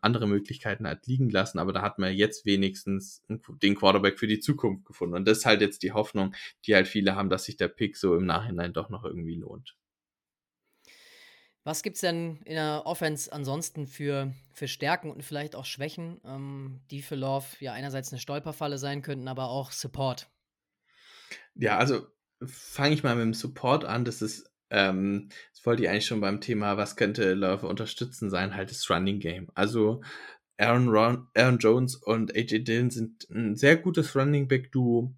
andere Möglichkeiten hat liegen lassen. Aber da hat man jetzt wenigstens den Quarterback für die Zukunft gefunden. Und das ist halt jetzt die Hoffnung, die halt viele haben, dass sich der Pick so im Nachhinein doch noch irgendwie lohnt. Was gibt es denn in der Offense ansonsten für, für Stärken und vielleicht auch Schwächen, ähm, die für Love ja einerseits eine Stolperfalle sein könnten, aber auch Support? Ja, also fange ich mal mit dem Support an. Das ist, ähm, das wollte ich eigentlich schon beim Thema, was könnte Love unterstützen sein, halt das Running Game. Also Aaron, Ron, Aaron Jones und AJ Dillon sind ein sehr gutes Running Back Duo.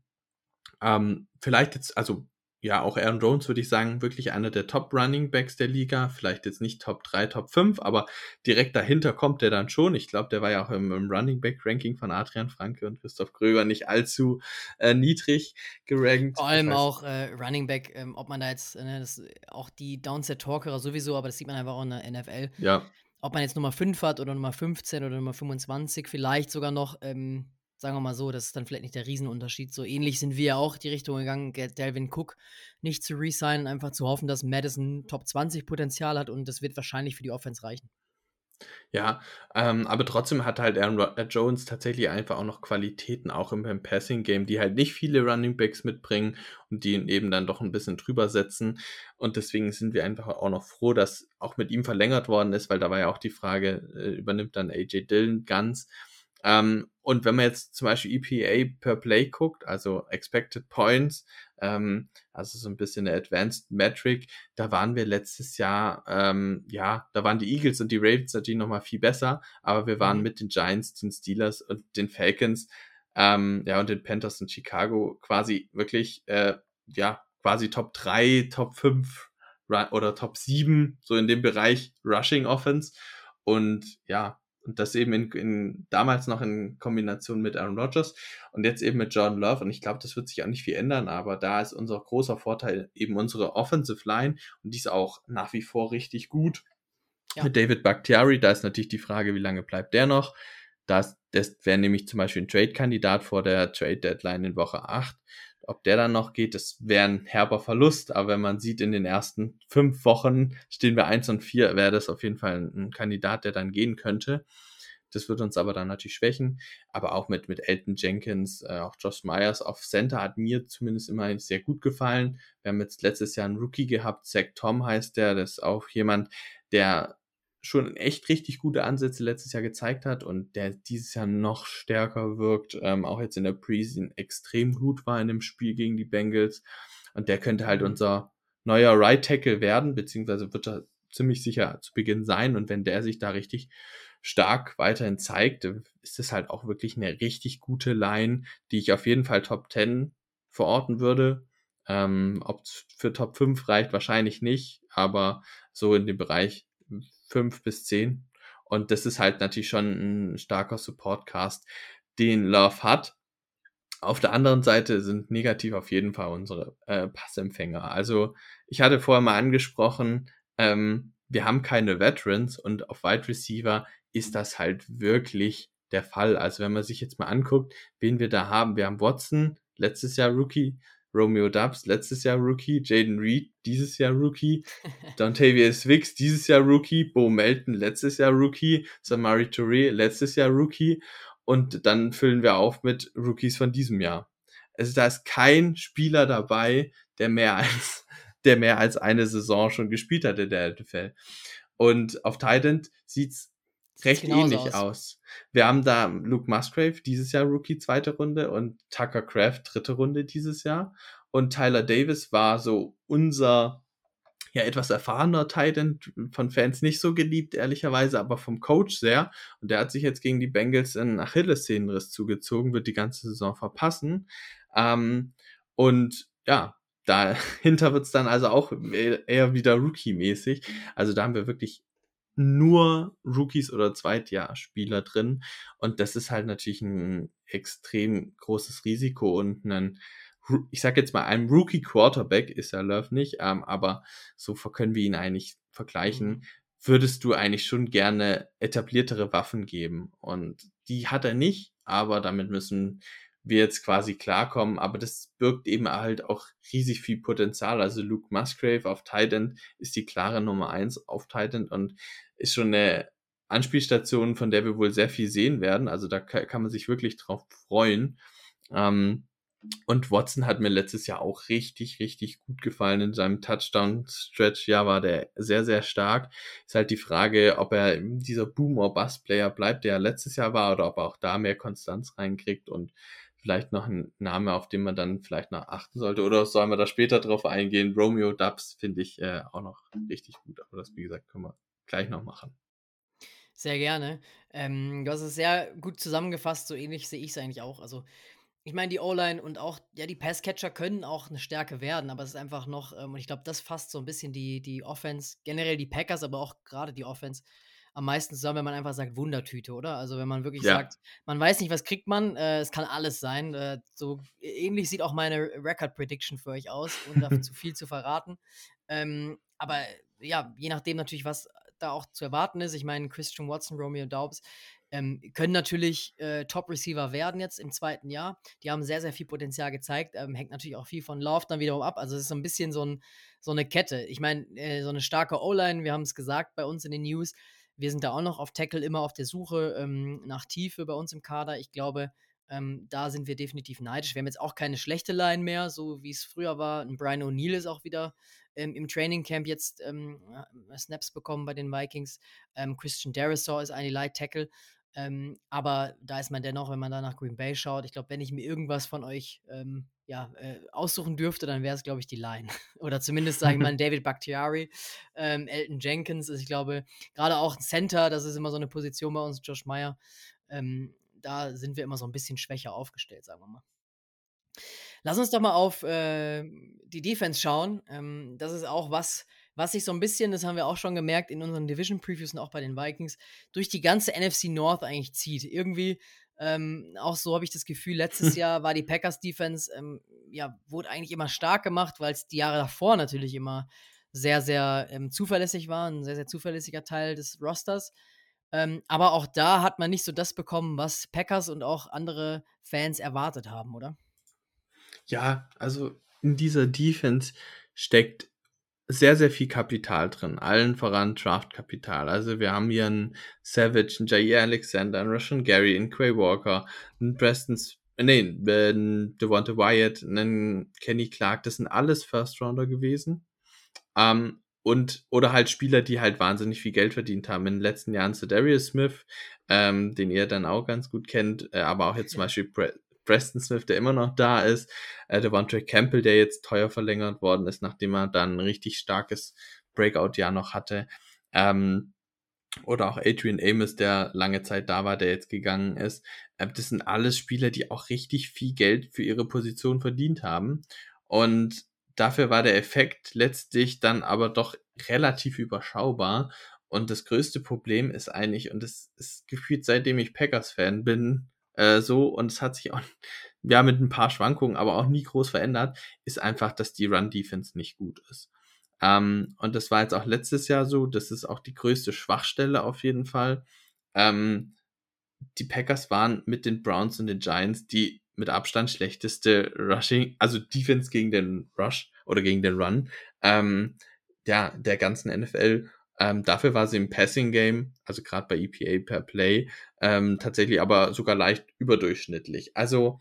Ähm, vielleicht jetzt, also ja, auch Aaron Jones würde ich sagen, wirklich einer der Top Running Backs der Liga. Vielleicht jetzt nicht Top 3, Top 5, aber direkt dahinter kommt der dann schon. Ich glaube, der war ja auch im, im Running Back Ranking von Adrian Franke und Christoph Gröber nicht allzu äh, niedrig gerankt. Vor allem auch äh, Running Back, ähm, ob man da jetzt, äh, das, auch die Downset Talkerer sowieso, aber das sieht man einfach auch in der NFL. Ja. Ob man jetzt Nummer 5 hat oder Nummer 15 oder Nummer 25, vielleicht sogar noch. Ähm, sagen wir mal so, das ist dann vielleicht nicht der Riesenunterschied. So ähnlich sind wir ja auch die Richtung gegangen, Delvin Cook nicht zu resignen, einfach zu hoffen, dass Madison Top 20 Potenzial hat und das wird wahrscheinlich für die Offense reichen. Ja, ähm, aber trotzdem hat halt Aaron äh, Jones tatsächlich einfach auch noch Qualitäten, auch im, Passing-Game, die halt nicht viele Running Backs mitbringen und die ihn eben dann doch ein bisschen drüber setzen. Und deswegen sind wir einfach auch noch froh, dass auch mit ihm verlängert worden ist, weil da war ja auch die Frage, äh, übernimmt dann AJ Dillon ganz. Ähm, und wenn man jetzt zum Beispiel EPA per Play guckt, also Expected Points, ähm, also so ein bisschen eine Advanced Metric, da waren wir letztes Jahr, ähm, ja, da waren die Eagles und die Ravens natürlich nochmal viel besser, aber wir waren mhm. mit den Giants, den Steelers und den Falcons, ähm, ja, und den Panthers und Chicago quasi wirklich, äh, ja, quasi Top 3, Top 5 oder Top 7, so in dem Bereich Rushing Offense. Und ja, und das eben in, in, damals noch in Kombination mit Aaron Rodgers und jetzt eben mit Jordan Love. Und ich glaube, das wird sich auch nicht viel ändern, aber da ist unser großer Vorteil eben unsere Offensive Line und die ist auch nach wie vor richtig gut. Ja. Mit David Bakhtiari, da ist natürlich die Frage, wie lange bleibt der noch? Das, das wäre nämlich zum Beispiel ein Trade-Kandidat vor der Trade-Deadline in Woche 8. Ob der dann noch geht, das wäre ein herber Verlust. Aber wenn man sieht, in den ersten fünf Wochen stehen wir eins und vier, wäre das auf jeden Fall ein Kandidat, der dann gehen könnte. Das wird uns aber dann natürlich schwächen. Aber auch mit, mit Elton Jenkins, äh, auch Josh Myers auf Center hat mir zumindest immer sehr gut gefallen. Wir haben jetzt letztes Jahr einen Rookie gehabt, Zach Tom heißt der. Das ist auch jemand, der schon echt richtig gute Ansätze letztes Jahr gezeigt hat und der dieses Jahr noch stärker wirkt, ähm, auch jetzt in der Preseason extrem gut war in dem Spiel gegen die Bengals. Und der könnte halt mhm. unser neuer Right Tackle werden, beziehungsweise wird er ziemlich sicher zu Beginn sein. Und wenn der sich da richtig stark weiterhin zeigt, ist es halt auch wirklich eine richtig gute Line, die ich auf jeden Fall Top 10 verorten würde. Ähm, Ob es für Top 5 reicht, wahrscheinlich nicht, aber so in dem Bereich fünf bis zehn. Und das ist halt natürlich schon ein starker Supportcast, den Love hat. Auf der anderen Seite sind negativ auf jeden Fall unsere äh, Passempfänger. Also ich hatte vorher mal angesprochen, ähm, wir haben keine Veterans und auf Wide Receiver ist das halt wirklich der Fall. Also wenn man sich jetzt mal anguckt, wen wir da haben, wir haben Watson, letztes Jahr Rookie, Romeo Dubs, letztes Jahr Rookie, Jaden Reed, dieses Jahr Rookie, Dontavius Wicks, dieses Jahr Rookie, Bo Melton, letztes Jahr Rookie, Samari Touré, letztes Jahr Rookie und dann füllen wir auf mit Rookies von diesem Jahr. Also da ist kein Spieler dabei, der mehr als, der mehr als eine Saison schon gespielt hat in der NFL. Und auf Titan sieht's recht ähnlich aus. aus. Wir haben da Luke Musgrave, dieses Jahr Rookie, zweite Runde und Tucker Craft, dritte Runde dieses Jahr. Und Tyler Davis war so unser ja etwas erfahrener Titan, von Fans nicht so geliebt, ehrlicherweise, aber vom Coach sehr. Und der hat sich jetzt gegen die Bengals einen Achillessehnenriss zugezogen, wird die ganze Saison verpassen. Ähm, und ja, dahinter wird es dann also auch eher wieder Rookie-mäßig. Also da haben wir wirklich nur Rookies oder Zweitjahrspieler drin. Und das ist halt natürlich ein extrem großes Risiko und ein, ich sag jetzt mal, ein Rookie Quarterback ist ja Love nicht, ähm, aber so können wir ihn eigentlich vergleichen. Mhm. würdest du eigentlich schon gerne etabliertere Waffen geben. Und die hat er nicht, aber damit müssen wir jetzt quasi klarkommen. Aber das birgt eben halt auch riesig viel Potenzial. Also Luke Musgrave auf Titan ist die klare Nummer eins auf Titan und ist schon eine Anspielstation, von der wir wohl sehr viel sehen werden. Also da kann man sich wirklich drauf freuen. Ähm, und Watson hat mir letztes Jahr auch richtig, richtig gut gefallen in seinem Touchdown-Stretch. Ja, war der sehr, sehr stark. Ist halt die Frage, ob er dieser Boom- or Bust-Player bleibt, der letztes Jahr war, oder ob er auch da mehr Konstanz reinkriegt und vielleicht noch ein Name, auf den man dann vielleicht noch achten sollte. Oder sollen wir da später drauf eingehen? Romeo Dubs finde ich äh, auch noch richtig gut. Aber das, wie gesagt, können wir gleich noch machen. Sehr gerne. Ähm, du hast es sehr gut zusammengefasst. So ähnlich sehe ich es eigentlich auch. Also ich meine, die O-Line und auch, ja, die Passcatcher können auch eine Stärke werden, aber es ist einfach noch, ähm, und ich glaube, das fasst so ein bisschen die, die Offense, generell die Packers, aber auch gerade die Offense am meisten zusammen, wenn man einfach sagt, Wundertüte, oder? Also wenn man wirklich ja. sagt, man weiß nicht, was kriegt man, äh, es kann alles sein. Äh, so ähnlich sieht auch meine Record Prediction für euch aus, ohne zu viel zu verraten. Ähm, aber ja, je nachdem natürlich, was da auch zu erwarten ist. Ich meine, Christian Watson, Romeo Daubs, ähm, können natürlich äh, Top-Receiver werden jetzt im zweiten Jahr. Die haben sehr, sehr viel Potenzial gezeigt. Ähm, hängt natürlich auch viel von Lauf dann wiederum ab. Also es ist so ein bisschen so, ein, so eine Kette. Ich meine, äh, so eine starke O-Line, wir haben es gesagt bei uns in den News. Wir sind da auch noch auf Tackle immer auf der Suche ähm, nach Tiefe bei uns im Kader. Ich glaube, ähm, da sind wir definitiv neidisch. Wir haben jetzt auch keine schlechte Line mehr, so wie es früher war. Ein Brian O'Neill ist auch wieder ähm, im Training Camp jetzt ähm, Snaps bekommen bei den Vikings. Ähm, Christian Derisaw ist eine Light Tackle. Ähm, aber da ist man dennoch, wenn man da nach Green Bay schaut, ich glaube, wenn ich mir irgendwas von euch ähm, ja, äh, aussuchen dürfte, dann wäre es, glaube ich, die Line. Oder zumindest, sage ich mal, David Bakhtiari, ähm, Elton Jenkins. Also ich glaube, gerade auch ein Center, das ist immer so eine Position bei uns, Josh Meyer. Ähm, da sind wir immer so ein bisschen schwächer aufgestellt, sagen wir mal. Lass uns doch mal auf äh, die Defense schauen. Ähm, das ist auch was, was sich so ein bisschen, das haben wir auch schon gemerkt in unseren Division Previews und auch bei den Vikings, durch die ganze NFC North eigentlich zieht. Irgendwie, ähm, auch so habe ich das Gefühl, letztes Jahr war die Packers Defense, ähm, ja, wurde eigentlich immer stark gemacht, weil es die Jahre davor natürlich immer sehr, sehr ähm, zuverlässig war, ein sehr, sehr zuverlässiger Teil des Rosters. Ähm, aber auch da hat man nicht so das bekommen, was Packers und auch andere Fans erwartet haben, oder? Ja, also in dieser Defense steckt sehr, sehr viel Kapital drin, allen voran Draftkapital. Also wir haben hier einen Savage, einen Jair Alexander, einen Russian Gary, einen Quay Walker, einen Preston, nee, einen Devonta Wyatt, einen Kenny Clark, das sind alles First Rounder gewesen. Ähm, und, oder halt Spieler, die halt wahnsinnig viel Geld verdient haben. In den letzten Jahren Darius Smith, ähm, den ihr dann auch ganz gut kennt, äh, aber auch jetzt zum Beispiel Preston Smith, der immer noch da ist, äh, Devontae Campbell, der jetzt teuer verlängert worden ist, nachdem er dann ein richtig starkes Breakout-Jahr noch hatte. Ähm, oder auch Adrian Amos, der lange Zeit da war, der jetzt gegangen ist. Äh, das sind alles Spieler, die auch richtig viel Geld für ihre Position verdient haben. Und dafür war der Effekt letztlich dann aber doch relativ überschaubar. Und das größte Problem ist eigentlich, und das ist gefühlt seitdem ich Packers-Fan bin, äh, so und es hat sich auch ja mit ein paar Schwankungen, aber auch nie groß verändert, ist einfach, dass die Run-Defense nicht gut ist. Ähm, und das war jetzt auch letztes Jahr so, das ist auch die größte Schwachstelle auf jeden Fall. Ähm, die Packers waren mit den Browns und den Giants die mit Abstand schlechteste Rushing, also Defense gegen den Rush oder gegen den Run, ähm, ja, der ganzen NFL. Ähm, dafür war sie im Passing Game, also gerade bei EPA per Play, ähm, tatsächlich aber sogar leicht überdurchschnittlich. Also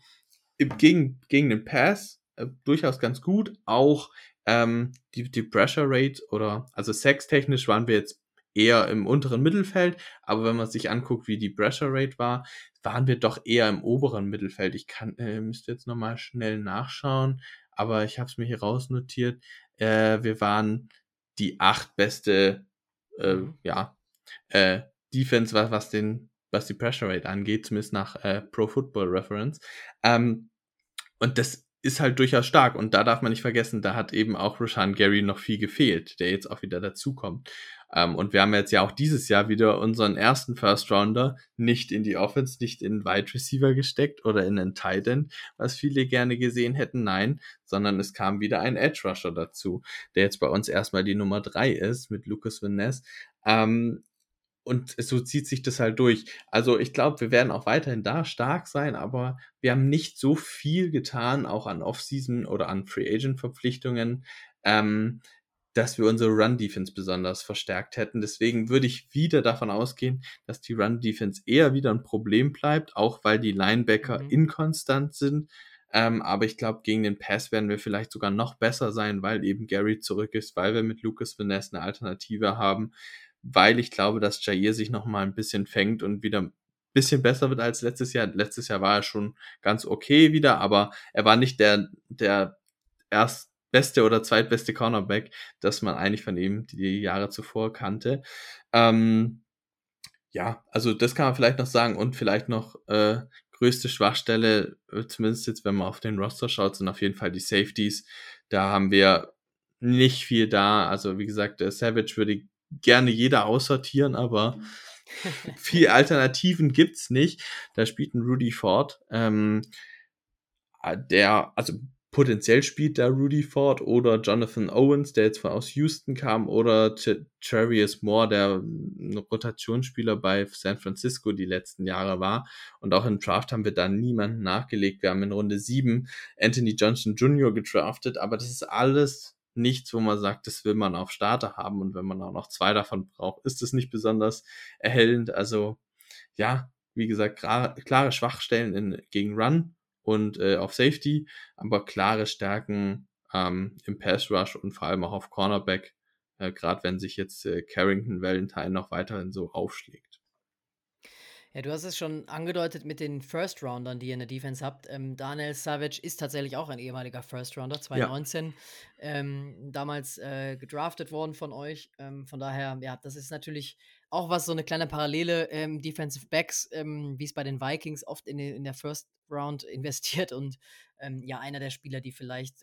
gegen, gegen den Pass äh, durchaus ganz gut. Auch ähm, die, die Pressure Rate oder also sextechnisch waren wir jetzt eher im unteren Mittelfeld, aber wenn man sich anguckt, wie die Pressure Rate war, waren wir doch eher im oberen Mittelfeld. Ich kann, äh, müsste jetzt nochmal schnell nachschauen, aber ich habe es mir hier rausnotiert. Äh, wir waren die acht beste äh, mhm. ja, äh, Defense, was, was, den, was die Pressure Rate angeht, zumindest nach äh, Pro Football Reference. Ähm, und das ist halt durchaus stark. Und da darf man nicht vergessen, da hat eben auch Rashan Gary noch viel gefehlt, der jetzt auch wieder dazukommt. Ähm, und wir haben jetzt ja auch dieses Jahr wieder unseren ersten First Rounder nicht in die Offense, nicht in Wide Receiver gesteckt oder in Tight End, was viele gerne gesehen hätten. Nein, sondern es kam wieder ein Edge Rusher dazu, der jetzt bei uns erstmal die Nummer drei ist mit Lucas Van Ness. Ähm, und so zieht sich das halt durch. Also ich glaube, wir werden auch weiterhin da stark sein, aber wir haben nicht so viel getan, auch an Offseason oder an Free Agent Verpflichtungen, ähm, dass wir unsere Run-Defense besonders verstärkt hätten. Deswegen würde ich wieder davon ausgehen, dass die Run-Defense eher wieder ein Problem bleibt, auch weil die Linebacker mhm. inkonstant sind. Ähm, aber ich glaube, gegen den Pass werden wir vielleicht sogar noch besser sein, weil eben Gary zurück ist, weil wir mit Lucas Vaness eine Alternative haben weil ich glaube, dass Jair sich noch mal ein bisschen fängt und wieder ein bisschen besser wird als letztes Jahr. Letztes Jahr war er schon ganz okay wieder, aber er war nicht der, der erst beste oder zweitbeste Cornerback, das man eigentlich von ihm die Jahre zuvor kannte. Ähm, ja, also das kann man vielleicht noch sagen und vielleicht noch äh, größte Schwachstelle, äh, zumindest jetzt, wenn man auf den Roster schaut, sind auf jeden Fall die Safeties. Da haben wir nicht viel da. Also wie gesagt, der Savage würde gerne jeder aussortieren, aber viel Alternativen gibt's nicht. Da spielt ein Rudy Ford, ähm, der, also potenziell spielt da Rudy Ford oder Jonathan Owens, der jetzt aus Houston kam, oder Travius Moore, der ein Rotationsspieler bei San Francisco die letzten Jahre war. Und auch im Draft haben wir da niemanden nachgelegt. Wir haben in Runde 7 Anthony Johnson Jr. gedraftet, aber das ist alles nichts, wo man sagt, das will man auf Starter haben und wenn man auch noch zwei davon braucht, ist es nicht besonders erhellend. Also ja, wie gesagt, klare Schwachstellen in, gegen Run und äh, auf Safety, aber klare Stärken ähm, im Pass Rush und vor allem auch auf Cornerback, äh, gerade wenn sich jetzt äh, Carrington Valentine noch weiterhin so aufschlägt. Ja, du hast es schon angedeutet mit den First-Roundern, die ihr in der Defense habt. Ähm, Daniel Savage ist tatsächlich auch ein ehemaliger First-Rounder, 2019, ja. ähm, damals äh, gedraftet worden von euch. Ähm, von daher, ja, das ist natürlich auch was, so eine kleine Parallele. Ähm, Defensive Backs, ähm, wie es bei den Vikings oft in, in der First Round investiert und ähm, ja, einer der Spieler, die vielleicht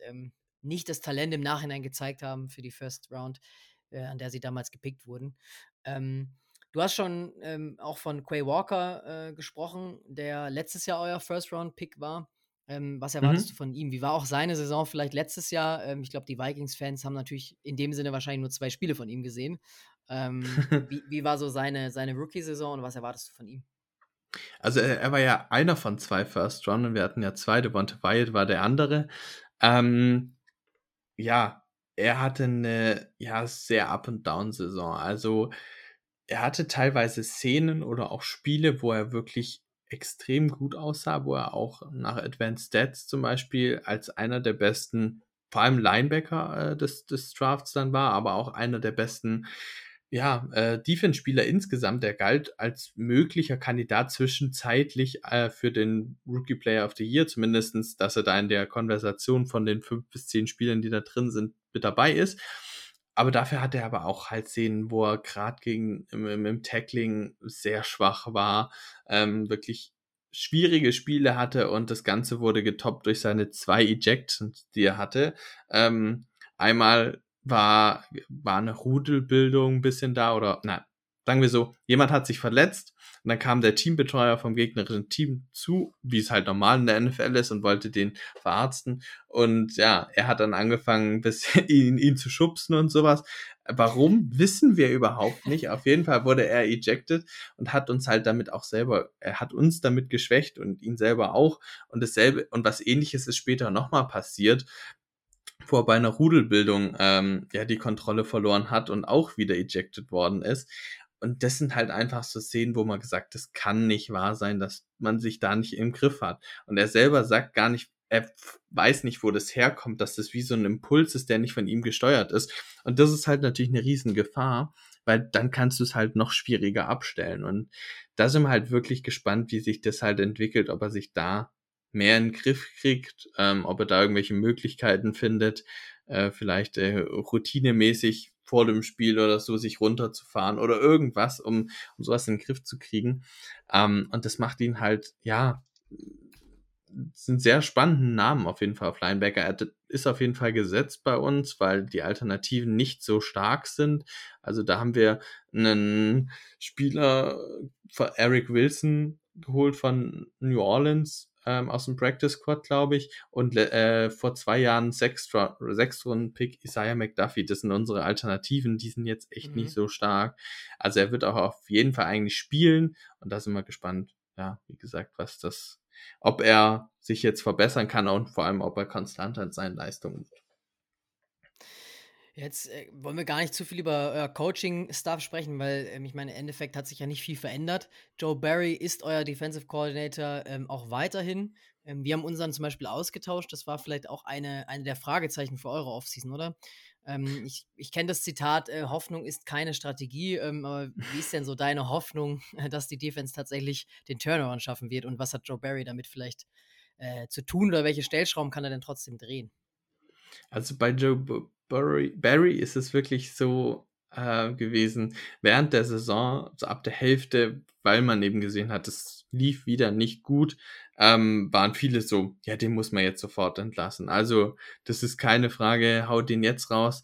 nicht das Talent im Nachhinein gezeigt haben für die First Round, äh, an der sie damals gepickt wurden. Ähm, Du hast schon ähm, auch von Quay Walker äh, gesprochen, der letztes Jahr euer First-Round-Pick war. Ähm, was erwartest mhm. du von ihm? Wie war auch seine Saison vielleicht letztes Jahr? Ähm, ich glaube, die Vikings-Fans haben natürlich in dem Sinne wahrscheinlich nur zwei Spiele von ihm gesehen. Ähm, wie, wie, war so seine, seine Rookie-Saison und was erwartest du von ihm? Also er, er war ja einer von zwei First Round und wir hatten ja zwei. Devonta Wyatt war der andere. Ähm, ja, er hatte eine ja sehr Up and Down Saison. Also er hatte teilweise Szenen oder auch Spiele, wo er wirklich extrem gut aussah, wo er auch nach Advanced Stats zum Beispiel als einer der besten, vor allem Linebacker äh, des, des Drafts dann war, aber auch einer der besten ja, äh, Defense-Spieler insgesamt, der galt als möglicher Kandidat zwischenzeitlich äh, für den Rookie Player of the Year, zumindestens, dass er da in der Konversation von den fünf bis zehn Spielern, die da drin sind, mit dabei ist. Aber dafür hat er aber auch halt Szenen, wo er gerade gegen im, im, im, Tackling sehr schwach war, ähm, wirklich schwierige Spiele hatte und das Ganze wurde getoppt durch seine zwei Ejections, die er hatte. Ähm, einmal war, war eine Rudelbildung ein bisschen da oder, na, sagen wir so, jemand hat sich verletzt und dann kam der Teambetreuer vom gegnerischen Team zu, wie es halt normal in der NFL ist und wollte den verarzten. Und ja, er hat dann angefangen, bis ihn, ihn zu schubsen und sowas. Warum, wissen wir überhaupt nicht. Auf jeden Fall wurde er ejected und hat uns halt damit auch selber, er hat uns damit geschwächt und ihn selber auch. Und dasselbe, und was ähnliches ist später nochmal passiert wo er bei einer Rudelbildung ähm, ja die Kontrolle verloren hat und auch wieder ejected worden ist. Und das sind halt einfach so Szenen, wo man gesagt, das kann nicht wahr sein, dass man sich da nicht im Griff hat. Und er selber sagt gar nicht, er weiß nicht, wo das herkommt, dass das wie so ein Impuls ist, der nicht von ihm gesteuert ist. Und das ist halt natürlich eine Riesengefahr, weil dann kannst du es halt noch schwieriger abstellen. Und da sind wir halt wirklich gespannt, wie sich das halt entwickelt, ob er sich da mehr in den Griff kriegt, ähm, ob er da irgendwelche Möglichkeiten findet, äh, vielleicht äh, routinemäßig vor dem Spiel oder so sich runterzufahren oder irgendwas, um, um sowas in den Griff zu kriegen. Ähm, und das macht ihn halt, ja, sind sehr spannende Namen auf jeden Fall auf Linebacker. Er ist auf jeden Fall gesetzt bei uns, weil die Alternativen nicht so stark sind. Also da haben wir einen Spieler, Eric Wilson, geholt von New Orleans, ähm, aus dem Practice Squad, glaube ich, und äh, vor zwei Jahren Sechs-Runden-Pick Isaiah McDuffie. Das sind unsere Alternativen, die sind jetzt echt mhm. nicht so stark. Also er wird auch auf jeden Fall eigentlich spielen und da sind wir gespannt, ja, wie gesagt, was das, ob er sich jetzt verbessern kann und vor allem, ob er konstant an seinen Leistungen wird. Jetzt äh, wollen wir gar nicht zu viel über euer Coaching-Stuff sprechen, weil ähm, ich meine, im Endeffekt hat sich ja nicht viel verändert. Joe Barry ist euer Defensive Coordinator ähm, auch weiterhin. Ähm, wir haben unseren zum Beispiel ausgetauscht. Das war vielleicht auch eine, eine der Fragezeichen für eure Offseason, oder? Ähm, ich ich kenne das Zitat, äh, Hoffnung ist keine Strategie. Ähm, aber wie ist denn so deine Hoffnung, dass die Defense tatsächlich den Turnaround schaffen wird? Und was hat Joe Barry damit vielleicht äh, zu tun oder welche Stellschrauben kann er denn trotzdem drehen? Also bei Joe Barry, Barry ist es wirklich so äh, gewesen, während der Saison, so ab der Hälfte, weil man eben gesehen hat, es lief wieder nicht gut, ähm, waren viele so, ja, den muss man jetzt sofort entlassen. Also, das ist keine Frage, haut den jetzt raus.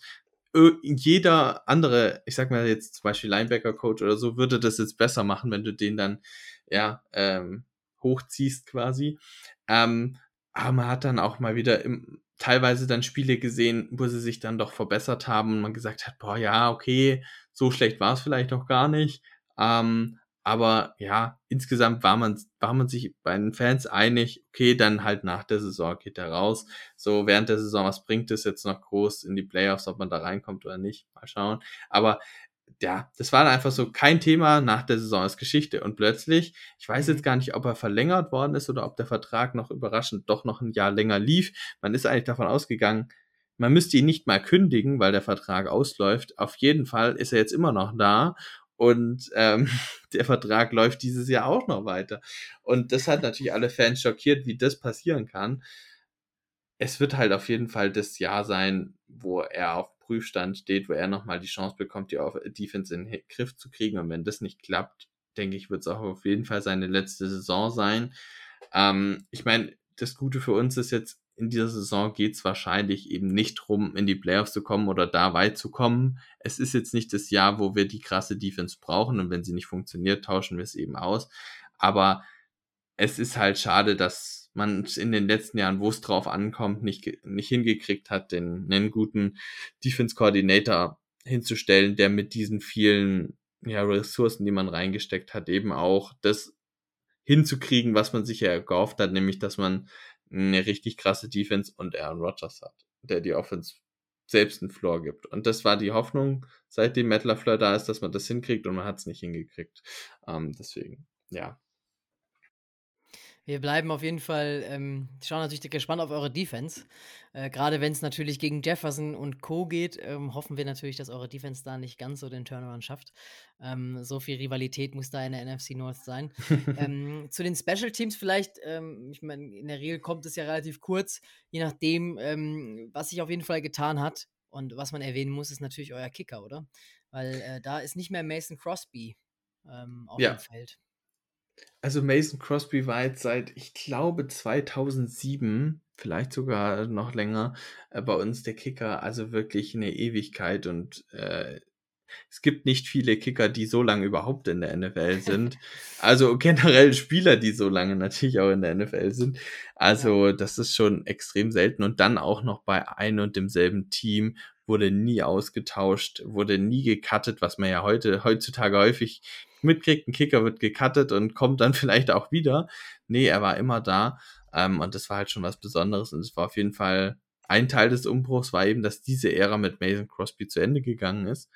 Jeder andere, ich sag mal jetzt zum Beispiel Linebacker-Coach oder so, würde das jetzt besser machen, wenn du den dann, ja, ähm, hochziehst quasi. Ähm, aber man hat dann auch mal wieder im, teilweise dann Spiele gesehen, wo sie sich dann doch verbessert haben und man gesagt hat, boah, ja, okay, so schlecht war es vielleicht auch gar nicht. Ähm, aber ja, insgesamt war man, war man sich bei den Fans einig, okay, dann halt nach der Saison geht er raus. So während der Saison, was bringt es jetzt noch groß in die Playoffs, ob man da reinkommt oder nicht? Mal schauen. Aber ja, das war einfach so kein Thema nach der Saison ist Geschichte. Und plötzlich, ich weiß jetzt mhm. gar nicht, ob er verlängert worden ist oder ob der Vertrag noch überraschend doch noch ein Jahr länger lief. Man ist eigentlich davon ausgegangen, man müsste ihn nicht mal kündigen, weil der Vertrag ausläuft. Auf jeden Fall ist er jetzt immer noch da und ähm, der Vertrag läuft dieses Jahr auch noch weiter. Und das hat natürlich alle Fans schockiert, wie das passieren kann. Es wird halt auf jeden Fall das Jahr sein, wo er auf Prüfstand steht, wo er nochmal die Chance bekommt, die Defense in den Griff zu kriegen. Und wenn das nicht klappt, denke ich, wird es auch auf jeden Fall seine letzte Saison sein. Ähm, ich meine, das Gute für uns ist jetzt, in dieser Saison geht es wahrscheinlich eben nicht darum, in die Playoffs zu kommen oder da weit zu kommen. Es ist jetzt nicht das Jahr, wo wir die krasse Defense brauchen und wenn sie nicht funktioniert, tauschen wir es eben aus. Aber es ist halt schade, dass man in den letzten Jahren, wo es drauf ankommt, nicht, nicht hingekriegt hat, den, einen guten Defense Coordinator hinzustellen, der mit diesen vielen ja, Ressourcen, die man reingesteckt hat, eben auch das hinzukriegen, was man sich ja gehofft hat, nämlich, dass man eine richtig krasse Defense und Aaron Rodgers hat, der die Offense selbst einen Floor gibt. Und das war die Hoffnung, seitdem Matt LaFleur da ist, dass man das hinkriegt und man hat es nicht hingekriegt. Ähm, deswegen, ja, wir bleiben auf jeden Fall, ähm, schauen natürlich gespannt auf eure Defense. Äh, Gerade wenn es natürlich gegen Jefferson und Co. geht, ähm, hoffen wir natürlich, dass eure Defense da nicht ganz so den Turnaround schafft. Ähm, so viel Rivalität muss da in der NFC North sein. Ähm, zu den Special Teams vielleicht, ähm, ich meine, in der Regel kommt es ja relativ kurz, je nachdem, ähm, was sich auf jeden Fall getan hat. Und was man erwähnen muss, ist natürlich euer Kicker, oder? Weil äh, da ist nicht mehr Mason Crosby auf ja. dem Feld. Also Mason Crosby war jetzt seit, ich glaube, 2007, vielleicht sogar noch länger, äh, bei uns der Kicker. Also wirklich eine Ewigkeit und äh, es gibt nicht viele Kicker, die so lange überhaupt in der NFL sind. Also generell Spieler, die so lange natürlich auch in der NFL sind. Also ja. das ist schon extrem selten. Und dann auch noch bei ein und demselben Team wurde nie ausgetauscht, wurde nie gecuttet, was man ja heute heutzutage häufig mitkriegt, ein Kicker wird gecuttet und kommt dann vielleicht auch wieder. Nee, er war immer da. Ähm, und das war halt schon was Besonderes. Und es war auf jeden Fall ein Teil des Umbruchs, war eben, dass diese Ära mit Mason Crosby zu Ende gegangen ist.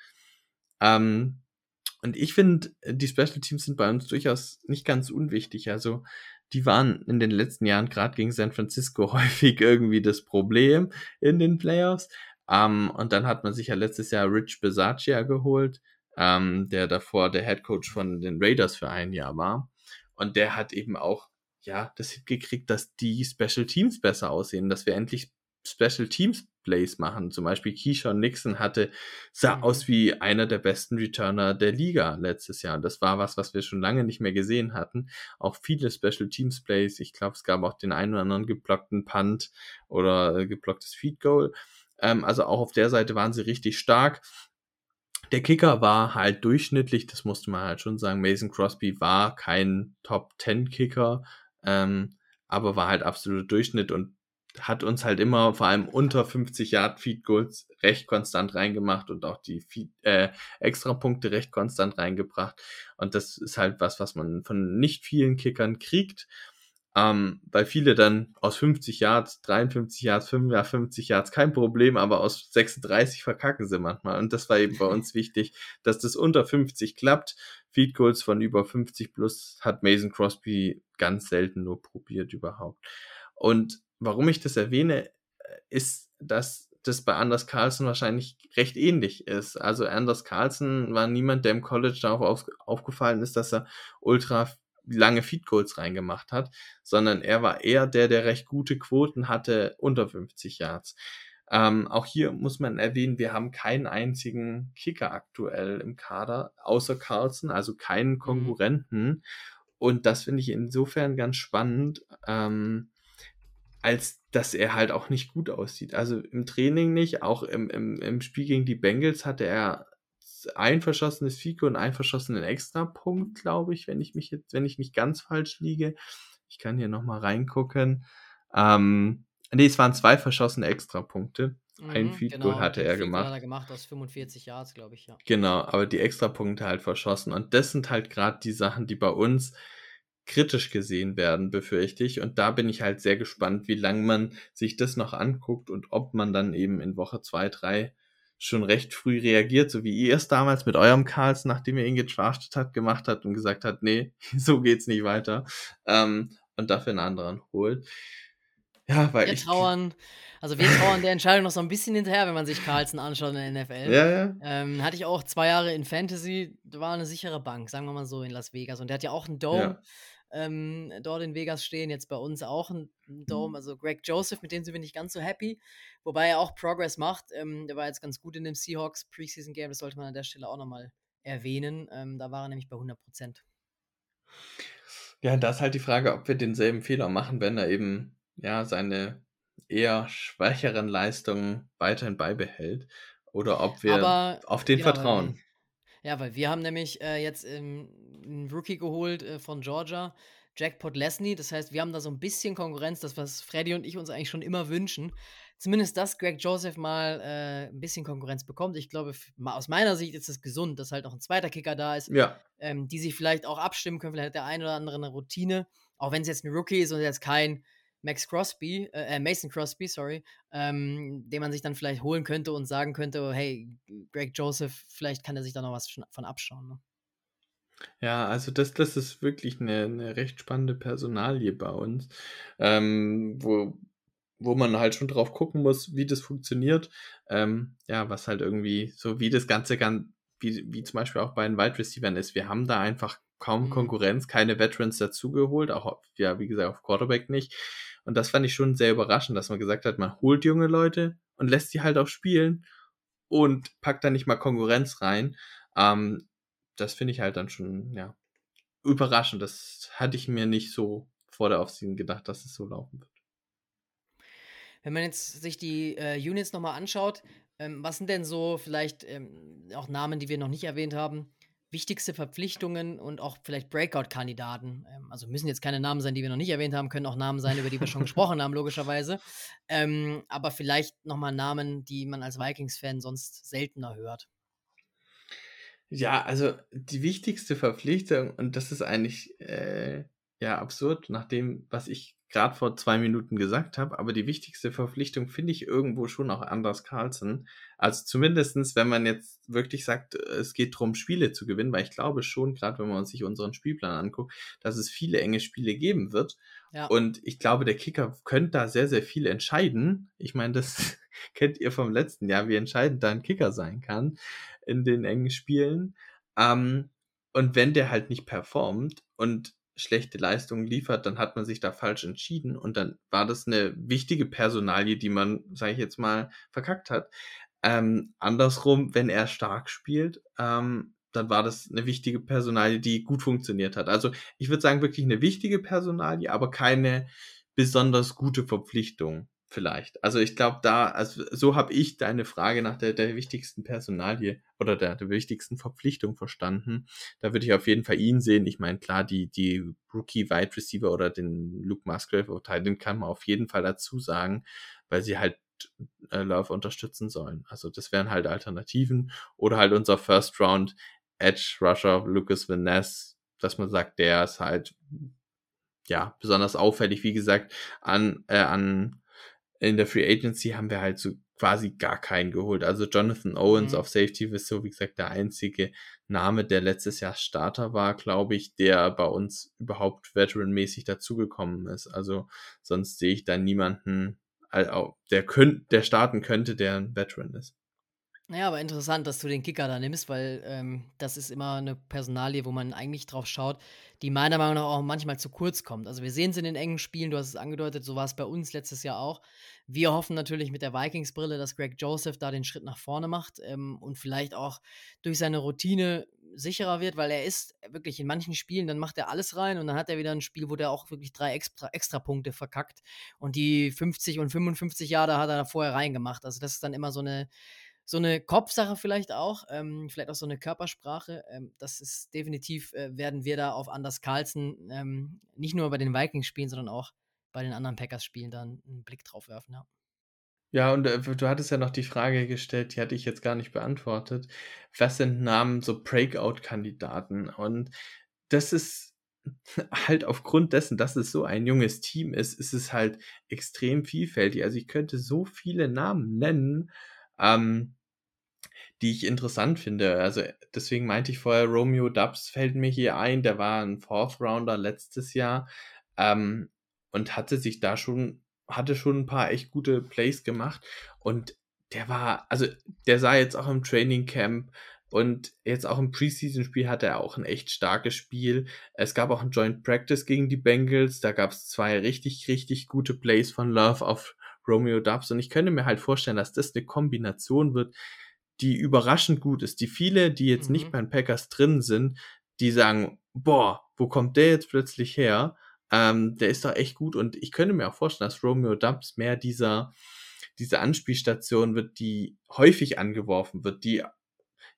Ähm, und ich finde, die Special Teams sind bei uns durchaus nicht ganz unwichtig. Also, die waren in den letzten Jahren gerade gegen San Francisco häufig irgendwie das Problem in den Playoffs. Ähm, und dann hat man sich ja letztes Jahr Rich Besacia geholt, ähm, der davor der Head Coach von den Raiders für ein Jahr war. Und der hat eben auch, ja, das hingekriegt, dass die Special Teams besser aussehen, dass wir endlich Special Teams Plays machen. Zum Beispiel Keyshawn Nixon hatte, sah mhm. aus wie einer der besten Returner der Liga letztes Jahr. Das war was, was wir schon lange nicht mehr gesehen hatten. Auch viele Special Teams Plays. Ich glaube, es gab auch den einen oder anderen geblockten Punt oder äh, geblocktes Feed Goal. Ähm, also auch auf der Seite waren sie richtig stark. Der Kicker war halt durchschnittlich, das musste man halt schon sagen. Mason Crosby war kein Top 10 Kicker. Ähm, aber war halt absoluter Durchschnitt und hat uns halt immer vor allem unter 50 Yard Feed Goals recht konstant reingemacht und auch die Feed, äh, extra Punkte recht konstant reingebracht. Und das ist halt was, was man von nicht vielen Kickern kriegt. Ähm, weil viele dann aus 50 Yards, 53 Yards, 55 Yards kein Problem, aber aus 36 verkacken sie manchmal. Und das war eben bei uns wichtig, dass das unter 50 klappt. Feed Goals von über 50 plus hat Mason Crosby ganz selten nur probiert überhaupt. Und warum ich das erwähne, ist, dass das bei Anders Carlson wahrscheinlich recht ähnlich ist. Also Anders Carlson war niemand, der im College darauf auf, aufgefallen ist, dass er ultra lange Feed Goals reingemacht hat, sondern er war eher der, der recht gute Quoten hatte unter 50 Yards. Ähm, auch hier muss man erwähnen, wir haben keinen einzigen Kicker aktuell im Kader, außer Carlson, also keinen mhm. Konkurrenten. Und das finde ich insofern ganz spannend. Ähm, als dass er halt auch nicht gut aussieht. Also im Training nicht, auch im, im, im Spiel gegen die Bengals hatte er ein verschossenes Fico und einen verschossenen Extrapunkt, glaube ich, wenn ich mich jetzt, wenn ich nicht ganz falsch liege. Ich kann hier nochmal reingucken. Ähm, nee, es waren zwei verschossene Extrapunkte. Mhm, ein Feed genau, hatte er gemacht. Hat er gemacht aus 45 Yards, glaube ich, ja. Genau, aber die Extrapunkte halt verschossen. Und das sind halt gerade die Sachen, die bei uns kritisch gesehen werden, befürchte ich. Und da bin ich halt sehr gespannt, wie lange man sich das noch anguckt und ob man dann eben in Woche zwei, drei schon recht früh reagiert, so wie ihr es damals mit eurem Karls, nachdem ihr ihn getraftet hat, gemacht hat und gesagt hat, nee, so geht's nicht weiter. Ähm, und dafür einen anderen holt. Ja, weil wir ich. Trauern, also wir trauern der Entscheidung noch so ein bisschen hinterher, wenn man sich Carlson anschaut in der NFL. Ja, ja. Ähm, hatte ich auch zwei Jahre in Fantasy, war eine sichere Bank, sagen wir mal so, in Las Vegas. Und der hat ja auch einen Dome. Ja ähm, dort in Vegas stehen. Jetzt bei uns auch ein, Dome. Mhm. Also Greg Joseph, mit dem sind wir nicht ganz so happy. Wobei er auch Progress macht. Ähm, der war jetzt ganz gut in dem Seahawks Preseason Game. Das sollte man an der Stelle auch nochmal erwähnen. Ähm, da war er nämlich bei 100 Prozent. Ja, da ist halt die Frage, ob wir denselben Fehler machen, wenn er eben ja seine eher schwächeren Leistungen weiterhin beibehält oder ob wir Aber, auf den genau, vertrauen. Ja, weil wir haben nämlich äh, jetzt ähm, einen Rookie geholt äh, von Georgia, Jackpot Lesney. Das heißt, wir haben da so ein bisschen Konkurrenz, das, was Freddy und ich uns eigentlich schon immer wünschen. Zumindest, dass Greg Joseph mal äh, ein bisschen Konkurrenz bekommt. Ich glaube, aus meiner Sicht ist es gesund, dass halt noch ein zweiter Kicker da ist, ja. ähm, die sich vielleicht auch abstimmen können. Vielleicht hat der eine oder andere eine Routine, auch wenn es jetzt ein Rookie ist und jetzt kein Max Crosby, äh, äh, Mason Crosby, sorry, ähm, den man sich dann vielleicht holen könnte und sagen könnte, hey, Greg Joseph, vielleicht kann er sich da noch was von abschauen. Ne? Ja, also das, das ist wirklich eine, eine recht spannende Personalie bei uns, ähm, wo, wo man halt schon drauf gucken muss, wie das funktioniert. Ähm, ja, was halt irgendwie, so wie das Ganze kann, wie, wie zum Beispiel auch bei den Wide Receivers ist. Wir haben da einfach kaum mhm. Konkurrenz, keine Veterans dazugeholt, auch ja, wie gesagt, auf Quarterback nicht. Und das fand ich schon sehr überraschend, dass man gesagt hat, man holt junge Leute und lässt sie halt auch spielen und packt da nicht mal Konkurrenz rein. Ähm, das finde ich halt dann schon, ja, überraschend. Das hatte ich mir nicht so vor der Offseason gedacht, dass es so laufen wird. Wenn man jetzt sich die äh, Units nochmal anschaut, ähm, was sind denn so vielleicht ähm, auch Namen, die wir noch nicht erwähnt haben, wichtigste Verpflichtungen und auch vielleicht Breakout-Kandidaten. Ähm, also müssen jetzt keine Namen sein, die wir noch nicht erwähnt haben, können auch Namen sein, über die wir schon gesprochen haben, logischerweise. Ähm, aber vielleicht nochmal Namen, die man als Vikings-Fan sonst seltener hört. Ja, also die wichtigste Verpflichtung, und das ist eigentlich äh, ja absurd, nach dem, was ich gerade vor zwei Minuten gesagt habe, aber die wichtigste Verpflichtung finde ich irgendwo schon auch Anders Carlsen. Also zumindestens, wenn man jetzt wirklich sagt, es geht darum, Spiele zu gewinnen, weil ich glaube schon, gerade wenn man sich unseren Spielplan anguckt, dass es viele enge Spiele geben wird. Ja. Und ich glaube, der Kicker könnte da sehr, sehr viel entscheiden. Ich meine, das kennt ihr vom letzten Jahr, wie entscheidend da ein Kicker sein kann in den engen Spielen. Ähm, und wenn der halt nicht performt und schlechte Leistungen liefert, dann hat man sich da falsch entschieden und dann war das eine wichtige Personalie, die man, sage ich jetzt mal, verkackt hat. Ähm, andersrum, wenn er stark spielt, ähm, dann war das eine wichtige Personalie, die gut funktioniert hat. Also ich würde sagen, wirklich eine wichtige Personalie, aber keine besonders gute Verpflichtung. Vielleicht. Also ich glaube, da, also so habe ich deine Frage nach der, der wichtigsten Personalie oder der, der wichtigsten Verpflichtung verstanden. Da würde ich auf jeden Fall ihn sehen. Ich meine, klar, die, die Rookie Wide Receiver oder den Luke Musgrave den kann man auf jeden Fall dazu sagen, weil sie halt äh, Love unterstützen sollen. Also das wären halt Alternativen oder halt unser First Round Edge Rusher Lucas Van dass man sagt, der ist halt ja besonders auffällig. Wie gesagt, an äh, an in der Free Agency haben wir halt so quasi gar keinen geholt. Also Jonathan Owens mhm. auf Safety ist so, wie gesagt, der einzige Name, der letztes Jahr Starter war, glaube ich, der bei uns überhaupt veteranmäßig dazugekommen ist. Also sonst sehe ich da niemanden, der, könnt, der starten könnte, der ein Veteran ist. Naja, aber interessant, dass du den Kicker da nimmst, weil ähm, das ist immer eine Personalie, wo man eigentlich drauf schaut, die meiner Meinung nach auch manchmal zu kurz kommt. Also wir sehen es in den engen Spielen, du hast es angedeutet, so war es bei uns letztes Jahr auch. Wir hoffen natürlich mit der Vikings-Brille, dass Greg Joseph da den Schritt nach vorne macht ähm, und vielleicht auch durch seine Routine sicherer wird, weil er ist wirklich in manchen Spielen, dann macht er alles rein und dann hat er wieder ein Spiel, wo der auch wirklich drei extra, extra Punkte verkackt und die 50 und 55 Jahre hat er da vorher reingemacht. Also das ist dann immer so eine so eine Kopfsache vielleicht auch, ähm, vielleicht auch so eine Körpersprache. Ähm, das ist definitiv, äh, werden wir da auf Anders Carlsen ähm, nicht nur bei den Vikings spielen, sondern auch bei den anderen Packers-Spielen dann einen Blick drauf werfen, ja. Ja, und äh, du hattest ja noch die Frage gestellt, die hatte ich jetzt gar nicht beantwortet. Was sind Namen so Breakout-Kandidaten? Und das ist halt aufgrund dessen, dass es so ein junges Team ist, ist es halt extrem vielfältig. Also ich könnte so viele Namen nennen, ähm, die ich interessant finde. Also deswegen meinte ich vorher, Romeo Dubs fällt mir hier ein, der war ein Fourth Rounder letztes Jahr ähm, und hatte sich da schon, hatte schon ein paar echt gute Plays gemacht und der war, also der sah jetzt auch im Training Camp und jetzt auch im Preseason-Spiel hatte er auch ein echt starkes Spiel. Es gab auch ein Joint Practice gegen die Bengals. Da gab es zwei richtig, richtig gute Plays von Love auf Romeo Dubs. Und ich könnte mir halt vorstellen, dass das eine Kombination wird, die überraschend gut ist. Die viele, die jetzt mhm. nicht bei den Packers drin sind, die sagen, boah, wo kommt der jetzt plötzlich her? Ähm, der ist doch echt gut. Und ich könnte mir auch vorstellen, dass Romeo Dubs mehr dieser, diese Anspielstation wird, die häufig angeworfen wird, die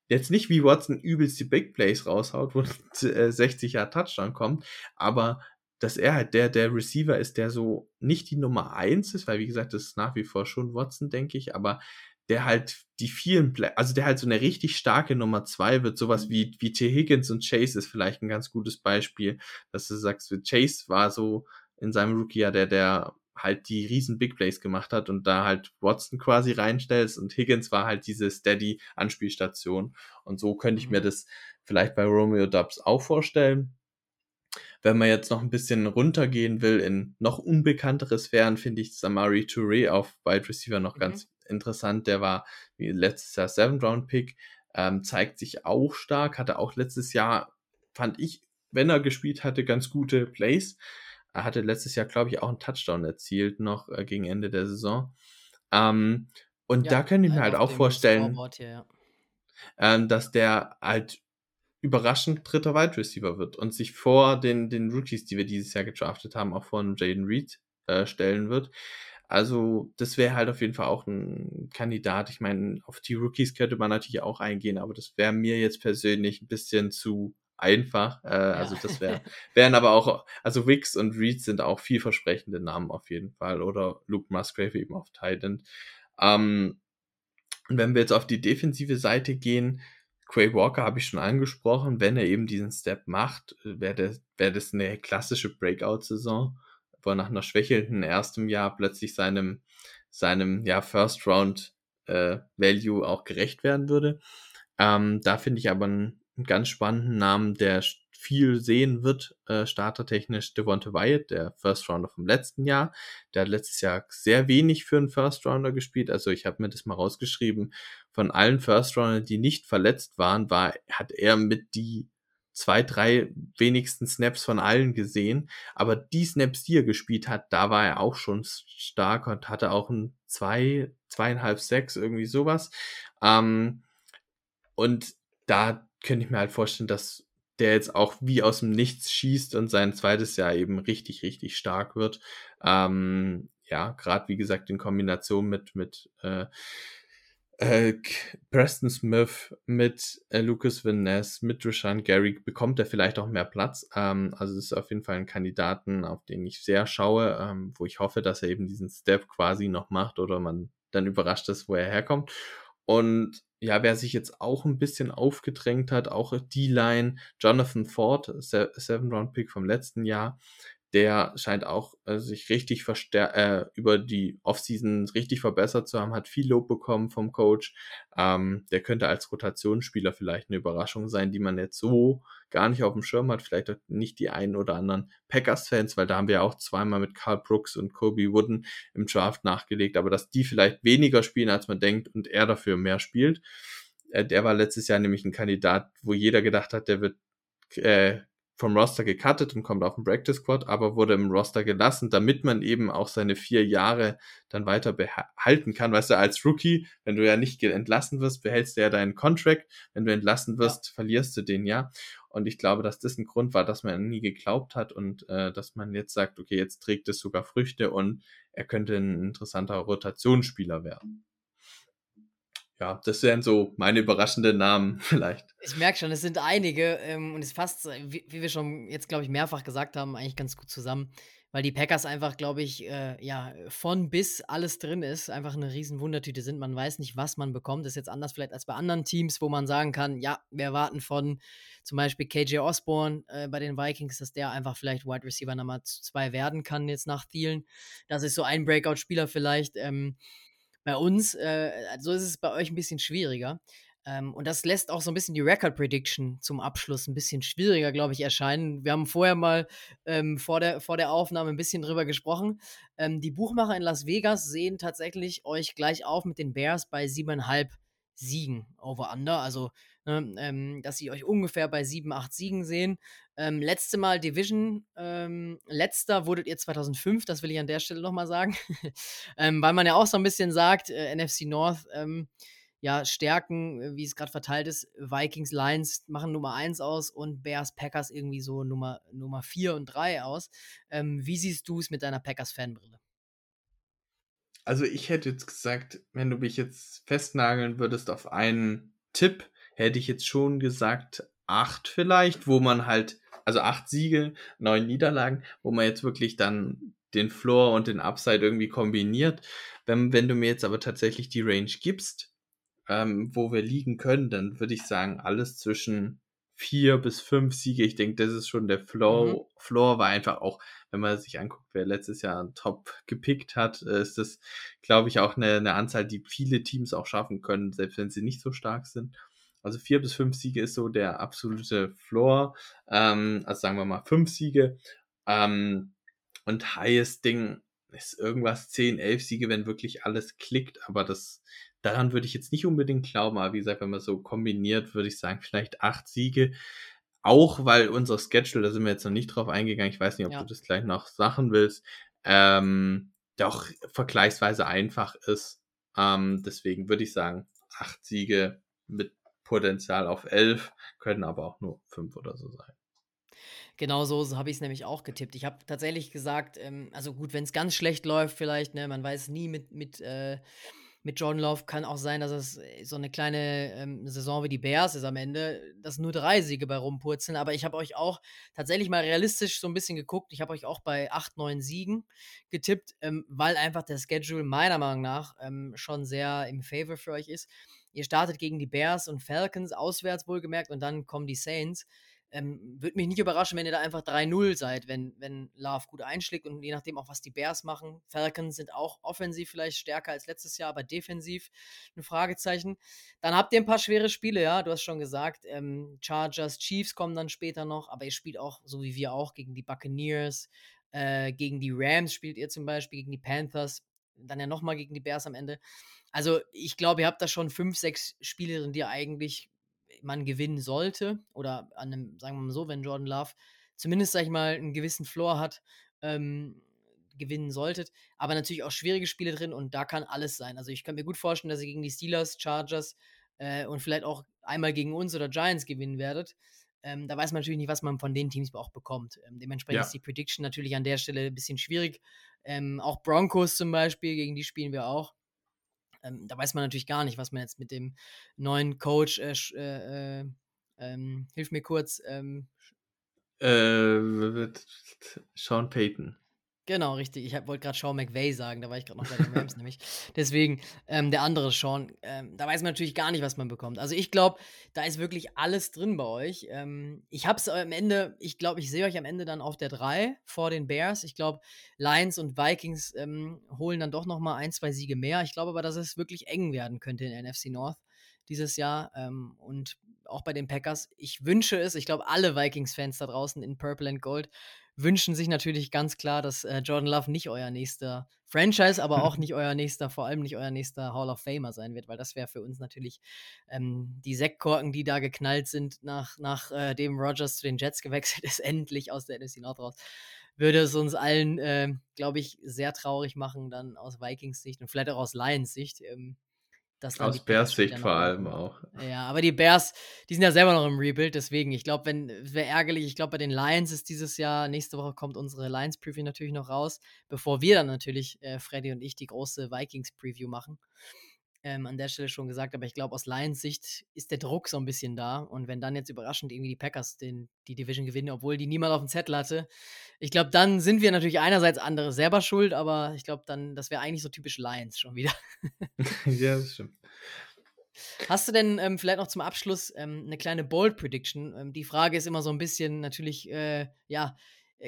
jetzt nicht wie Watson übelst die Big Plays raushaut, wo 60 Jahre Touchdown kommt, aber dass er halt der, der Receiver ist, der so nicht die Nummer eins ist, weil wie gesagt, das ist nach wie vor schon Watson, denke ich, aber der halt die vielen, Play also der halt so eine richtig starke Nummer zwei wird, sowas mhm. wie, wie T. Higgins und Chase ist vielleicht ein ganz gutes Beispiel, dass du sagst, Chase war so in seinem Rookie-Jahr der, der halt die riesen Big Plays gemacht hat und da halt Watson quasi reinstellst und Higgins war halt diese steady Anspielstation und so könnte ich mir mhm. das vielleicht bei Romeo Dubs auch vorstellen. Wenn man jetzt noch ein bisschen runtergehen will in noch unbekanntere Sphären, finde ich Samari Touré auf Wide Receiver noch mhm. ganz interessant. Der war wie letztes Jahr Seven Round Pick, ähm, zeigt sich auch stark, hatte auch letztes Jahr, fand ich, wenn er gespielt hatte, ganz gute Plays. Er hatte letztes Jahr, glaube ich, auch einen Touchdown erzielt, noch äh, gegen Ende der Saison. Ähm, und ja, da könnte ich mir halt auch vorstellen, hier, ja. ähm, dass der halt überraschend dritter Wide Receiver wird und sich vor den, den Rookies, die wir dieses Jahr gedraftet haben, auch vor Jaden Reed äh, stellen wird. Also, das wäre halt auf jeden Fall auch ein Kandidat. Ich meine, auf die Rookies könnte man natürlich auch eingehen, aber das wäre mir jetzt persönlich ein bisschen zu einfach. Äh, ja. Also, das wäre, wären aber auch, also Wicks und Reed sind auch vielversprechende Namen auf jeden Fall. Oder Luke Musgrave eben auf Titan. Ähm, und wenn wir jetzt auf die defensive Seite gehen, Quay Walker habe ich schon angesprochen, wenn er eben diesen Step macht, wäre das, wär das eine klassische Breakout-Saison wo er nach einer schwächelnden ersten Jahr plötzlich seinem, seinem ja, First Round äh, auch gerecht werden würde. Ähm, da finde ich aber einen, einen, ganz spannenden Namen, der viel sehen wird, äh, startertechnisch, Devonta Wyatt, der First Rounder vom letzten Jahr. Der hat letztes Jahr sehr wenig für einen First Rounder gespielt. Also ich habe mir das mal rausgeschrieben. Von allen First Rounder, die nicht verletzt waren, war, hat er mit die zwei, drei wenigsten Snaps von allen gesehen. Aber die Snaps, die er gespielt hat, da war er auch schon stark und hatte auch ein zwei, zweieinhalb, sechs, irgendwie sowas. Ähm, und da könnte ich mir halt vorstellen, dass der jetzt auch wie aus dem Nichts schießt und sein zweites Jahr eben richtig, richtig stark wird. Ähm, ja, gerade wie gesagt in Kombination mit, mit äh, äh, Preston Smith, mit äh, Lucas Van mit Rashan Gary bekommt er vielleicht auch mehr Platz. Ähm, also es ist auf jeden Fall ein Kandidaten, auf den ich sehr schaue, ähm, wo ich hoffe, dass er eben diesen Step quasi noch macht oder man dann überrascht ist, wo er herkommt. Und ja, wer sich jetzt auch ein bisschen aufgedrängt hat, auch die Line, Jonathan Ford, Seven-Round-Pick vom letzten Jahr, der scheint auch äh, sich richtig verstärkt, äh, über die Offseason richtig verbessert zu haben, hat viel Lob bekommen vom Coach. Ähm, der könnte als Rotationsspieler vielleicht eine Überraschung sein, die man jetzt so gar nicht auf dem Schirm hat. Vielleicht auch nicht die einen oder anderen Packers-Fans, weil da haben wir auch zweimal mit Carl Brooks und Kobe Wooden im Draft nachgelegt, aber dass die vielleicht weniger spielen, als man denkt und er dafür mehr spielt. Äh, der war letztes Jahr nämlich ein Kandidat, wo jeder gedacht hat, der wird äh, vom Roster gecuttet und kommt auf den Practice Squad, aber wurde im Roster gelassen, damit man eben auch seine vier Jahre dann weiter behalten kann. Weißt du, als Rookie, wenn du ja nicht entlassen wirst, behältst du ja deinen Contract. Wenn du entlassen wirst, ja. verlierst du den ja. Und ich glaube, dass das ein Grund war, dass man nie geglaubt hat und äh, dass man jetzt sagt, okay, jetzt trägt es sogar Früchte und er könnte ein interessanter Rotationsspieler werden ja, das wären so meine überraschenden Namen vielleicht. Ich merke schon, es sind einige ähm, und es fasst, wie, wie, wir schon jetzt, glaube ich, mehrfach gesagt haben, eigentlich ganz gut zusammen, weil die Packers einfach, glaube ich, äh, ja, von bis alles drin ist, einfach eine riesen Wundertüte sind. Man weiß nicht, was man bekommt. Das ist jetzt anders vielleicht als bei anderen Teams, wo man sagen kann, ja, wir erwarten von zum Beispiel KJ Osborne äh, bei den Vikings, dass der einfach vielleicht Wide Receiver Nummer 2 werden kann jetzt nach Thielen. Das ist so ein Breakout-Spieler vielleicht. Ähm, bei uns, äh, so ist es bei euch ein bisschen schwieriger. Ähm, und das lässt auch so ein bisschen die Record Prediction zum Abschluss ein bisschen schwieriger, glaube ich, erscheinen. Wir haben vorher mal ähm, vor, der, vor der Aufnahme ein bisschen drüber gesprochen. Ähm, die Buchmacher in Las Vegas sehen tatsächlich euch gleich auf mit den Bears bei siebeneinhalb Siegen over under. Also, ne, ähm, dass sie euch ungefähr bei sieben, acht Siegen sehen. Ähm, letzte Mal Division, ähm, letzter wurdet ihr 2005, das will ich an der Stelle nochmal sagen, ähm, weil man ja auch so ein bisschen sagt, äh, NFC North, ähm, ja, Stärken, äh, wie es gerade verteilt ist, Vikings, Lions machen Nummer 1 aus und Bears, Packers irgendwie so Nummer, Nummer 4 und 3 aus. Ähm, wie siehst du es mit deiner Packers-Fanbrille? Also ich hätte jetzt gesagt, wenn du mich jetzt festnageln würdest auf einen Tipp, hätte ich jetzt schon gesagt, acht vielleicht, wo man halt also acht Siege, neun Niederlagen, wo man jetzt wirklich dann den Floor und den Upside irgendwie kombiniert. Wenn, wenn du mir jetzt aber tatsächlich die Range gibst, ähm, wo wir liegen können, dann würde ich sagen, alles zwischen vier bis fünf Siege. Ich denke, das ist schon der Floor. Mhm. Floor war einfach auch, wenn man sich anguckt, wer letztes Jahr einen Top gepickt hat, ist das, glaube ich, auch eine, eine Anzahl, die viele Teams auch schaffen können, selbst wenn sie nicht so stark sind. Also vier bis fünf Siege ist so der absolute Floor. Ähm, also sagen wir mal fünf Siege. Ähm, und highest Ding ist irgendwas 10, 11 Siege, wenn wirklich alles klickt. Aber das, daran würde ich jetzt nicht unbedingt glauben. Aber wie gesagt, wenn man so kombiniert, würde ich sagen, vielleicht acht Siege. Auch weil unser Schedule, da sind wir jetzt noch nicht drauf eingegangen. Ich weiß nicht, ob ja. du das gleich noch sagen willst. Ähm, doch vergleichsweise einfach ist. Ähm, deswegen würde ich sagen, acht Siege mit Potenzial auf 11, können aber auch nur 5 oder so sein. Genau so, habe ich es nämlich auch getippt. Ich habe tatsächlich gesagt, ähm, also gut, wenn es ganz schlecht läuft, vielleicht, ne, man weiß nie mit, mit, äh, mit John Love, kann auch sein, dass es so eine kleine ähm, Saison wie die Bears ist am Ende, dass nur drei Siege bei rumpurzeln. Aber ich habe euch auch tatsächlich mal realistisch so ein bisschen geguckt. Ich habe euch auch bei 8, 9 Siegen getippt, ähm, weil einfach der Schedule meiner Meinung nach ähm, schon sehr im Favor für euch ist. Ihr startet gegen die Bears und Falcons, auswärts wohlgemerkt, und dann kommen die Saints. Ähm, Würde mich nicht überraschen, wenn ihr da einfach 3-0 seid, wenn, wenn Love gut einschlägt und je nachdem auch, was die Bears machen. Falcons sind auch offensiv vielleicht stärker als letztes Jahr, aber defensiv ein Fragezeichen. Dann habt ihr ein paar schwere Spiele, ja, du hast schon gesagt. Ähm, Chargers, Chiefs kommen dann später noch, aber ihr spielt auch, so wie wir auch, gegen die Buccaneers, äh, gegen die Rams spielt ihr zum Beispiel, gegen die Panthers, dann ja nochmal gegen die Bears am Ende. Also, ich glaube, ihr habt da schon fünf, sechs Spiele drin, die eigentlich man gewinnen sollte. Oder an einem, sagen wir mal so, wenn Jordan Love zumindest, sag ich mal, einen gewissen Floor hat, ähm, gewinnen solltet. Aber natürlich auch schwierige Spiele drin und da kann alles sein. Also ich kann mir gut vorstellen, dass ihr gegen die Steelers, Chargers äh, und vielleicht auch einmal gegen uns oder Giants gewinnen werdet. Ähm, da weiß man natürlich nicht, was man von den Teams auch bekommt. Ähm, dementsprechend ja. ist die Prediction natürlich an der Stelle ein bisschen schwierig. Ähm, auch Broncos zum Beispiel, gegen die spielen wir auch. Ähm, da weiß man natürlich gar nicht, was man jetzt mit dem neuen Coach, äh, äh, äh, ähm, hilf mir kurz, ähm, äh, Sean Payton. Genau, richtig. Ich wollte gerade Sean McVay sagen, da war ich gerade noch bei den Rams nämlich. Deswegen, ähm, der andere Sean, ähm, da weiß man natürlich gar nicht, was man bekommt. Also ich glaube, da ist wirklich alles drin bei euch. Ähm, ich habe es am Ende, ich glaube, ich sehe euch am Ende dann auf der 3 vor den Bears. Ich glaube, Lions und Vikings ähm, holen dann doch noch mal ein, zwei Siege mehr. Ich glaube aber, dass es wirklich eng werden könnte in NFC North dieses Jahr. Ähm, und auch bei den Packers. Ich wünsche es, ich glaube, alle Vikings-Fans da draußen in Purple and Gold wünschen sich natürlich ganz klar, dass äh, Jordan Love nicht euer nächster Franchise, aber auch nicht euer nächster, vor allem nicht euer nächster Hall of Famer sein wird, weil das wäre für uns natürlich ähm, die Sektkorken, die da geknallt sind, nach, nachdem äh, Rogers zu den Jets gewechselt ist, endlich aus der NFC North raus. Würde es uns allen, äh, glaube ich, sehr traurig machen, dann aus Vikings Sicht und vielleicht auch aus Lions Sicht. Ähm, aus Bears Sicht vor allem auch. Ja, aber die Bears, die sind ja selber noch im Rebuild, deswegen, ich glaube, wenn, wäre ärgerlich, ich glaube, bei den Lions ist dieses Jahr, nächste Woche kommt unsere Lions-Preview natürlich noch raus, bevor wir dann natürlich, äh, Freddy und ich, die große Vikings-Preview machen ähm, an der Stelle schon gesagt, aber ich glaube, aus Lions Sicht ist der Druck so ein bisschen da. Und wenn dann jetzt überraschend irgendwie die Packers den, die Division gewinnen, obwohl die niemand auf dem Zettel hatte, ich glaube, dann sind wir natürlich einerseits andere selber schuld, aber ich glaube, dann, das wäre eigentlich so typisch Lions schon wieder. ja, das stimmt. Hast du denn ähm, vielleicht noch zum Abschluss ähm, eine kleine Bold Prediction? Ähm, die Frage ist immer so ein bisschen natürlich, äh, ja,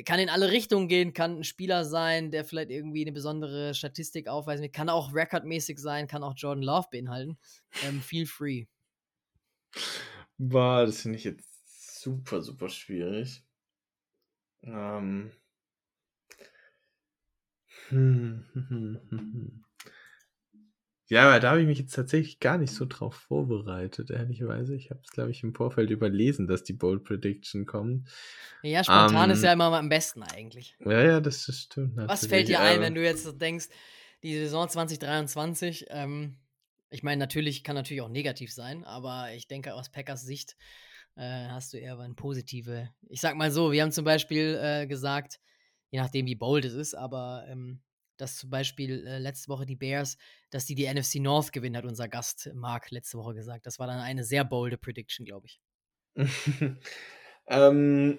kann in alle Richtungen gehen, kann ein Spieler sein, der vielleicht irgendwie eine besondere Statistik aufweisen kann auch rekordmäßig sein, kann auch Jordan Love beinhalten. Ähm, feel free. Boah, das finde ich jetzt super, super schwierig. Ähm. Hm, hm, hm, hm, hm. Ja, aber da habe ich mich jetzt tatsächlich gar nicht so drauf vorbereitet, ehrlicherweise. Ich habe es, glaube ich, im Vorfeld überlesen, dass die Bold Prediction kommt. Ja, spontan ähm, ist ja immer am besten eigentlich. Ja, ja, das, das stimmt. Natürlich. Was fällt dir ein, wenn du jetzt denkst, die Saison 2023, ähm, ich meine, natürlich kann natürlich auch negativ sein, aber ich denke, aus Packers Sicht äh, hast du eher eine positive. Ich sag mal so, wir haben zum Beispiel äh, gesagt, je nachdem, wie bold es ist, aber ähm, dass zum Beispiel äh, letzte Woche die Bears, dass die die NFC North gewinnen, hat unser Gast Mark letzte Woche gesagt. Das war dann eine sehr bolde Prediction, glaube ich. ähm,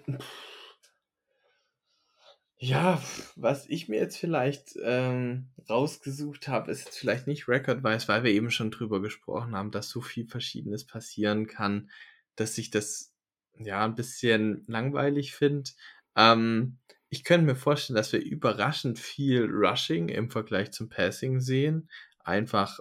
ja, was ich mir jetzt vielleicht ähm, rausgesucht habe, ist jetzt vielleicht nicht Record-wise, weil wir eben schon drüber gesprochen haben, dass so viel Verschiedenes passieren kann, dass ich das ja ein bisschen langweilig finde. Ähm, ich könnte mir vorstellen, dass wir überraschend viel Rushing im Vergleich zum Passing sehen. Einfach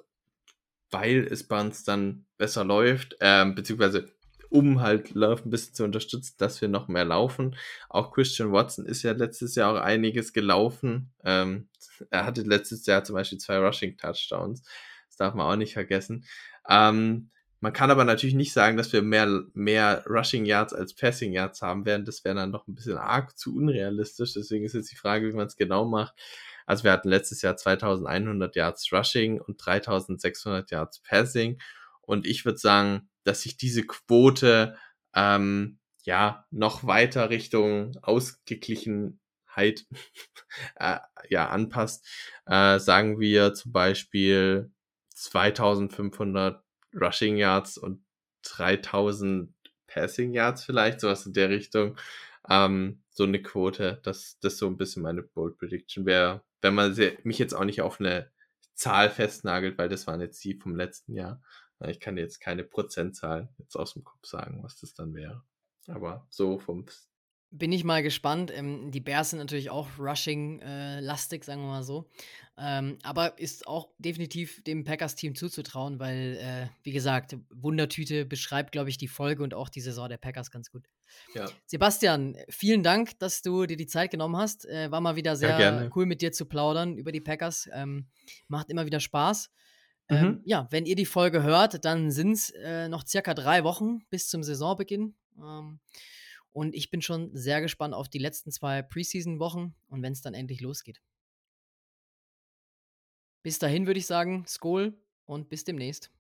weil es bei uns dann besser läuft, ähm, beziehungsweise um halt Love ein bisschen zu unterstützen, dass wir noch mehr laufen. Auch Christian Watson ist ja letztes Jahr auch einiges gelaufen. Ähm, er hatte letztes Jahr zum Beispiel zwei Rushing-Touchdowns. Das darf man auch nicht vergessen. Ähm, man kann aber natürlich nicht sagen, dass wir mehr, mehr Rushing Yards als Passing Yards haben werden. Das wäre dann noch ein bisschen arg zu unrealistisch. Deswegen ist jetzt die Frage, wie man es genau macht. Also wir hatten letztes Jahr 2100 Yards Rushing und 3600 Yards Passing. Und ich würde sagen, dass sich diese Quote ähm, ja noch weiter Richtung Ausgeglichenheit äh, ja anpasst. Äh, sagen wir zum Beispiel 2500 Rushing Yards und 3000 Passing Yards vielleicht, sowas in der Richtung. Ähm, so eine Quote, dass das so ein bisschen meine Bold Prediction wäre, wenn man mich jetzt auch nicht auf eine Zahl festnagelt, weil das waren jetzt die vom letzten Jahr. Ich kann jetzt keine Prozentzahl jetzt aus dem Kopf sagen, was das dann wäre. Aber so vom bin ich mal gespannt. Ähm, die Bears sind natürlich auch Rushing-lastig, äh, sagen wir mal so. Ähm, aber ist auch definitiv dem Packers-Team zuzutrauen, weil, äh, wie gesagt, Wundertüte beschreibt, glaube ich, die Folge und auch die Saison der Packers ganz gut. Ja. Sebastian, vielen Dank, dass du dir die Zeit genommen hast. Äh, war mal wieder sehr ja, cool mit dir zu plaudern über die Packers. Ähm, macht immer wieder Spaß. Ähm, mhm. ja, wenn ihr die Folge hört, dann sind es äh, noch circa drei Wochen bis zum Saisonbeginn. Ähm, und ich bin schon sehr gespannt auf die letzten zwei Preseason-Wochen und wenn es dann endlich losgeht. Bis dahin würde ich sagen, Skol und bis demnächst.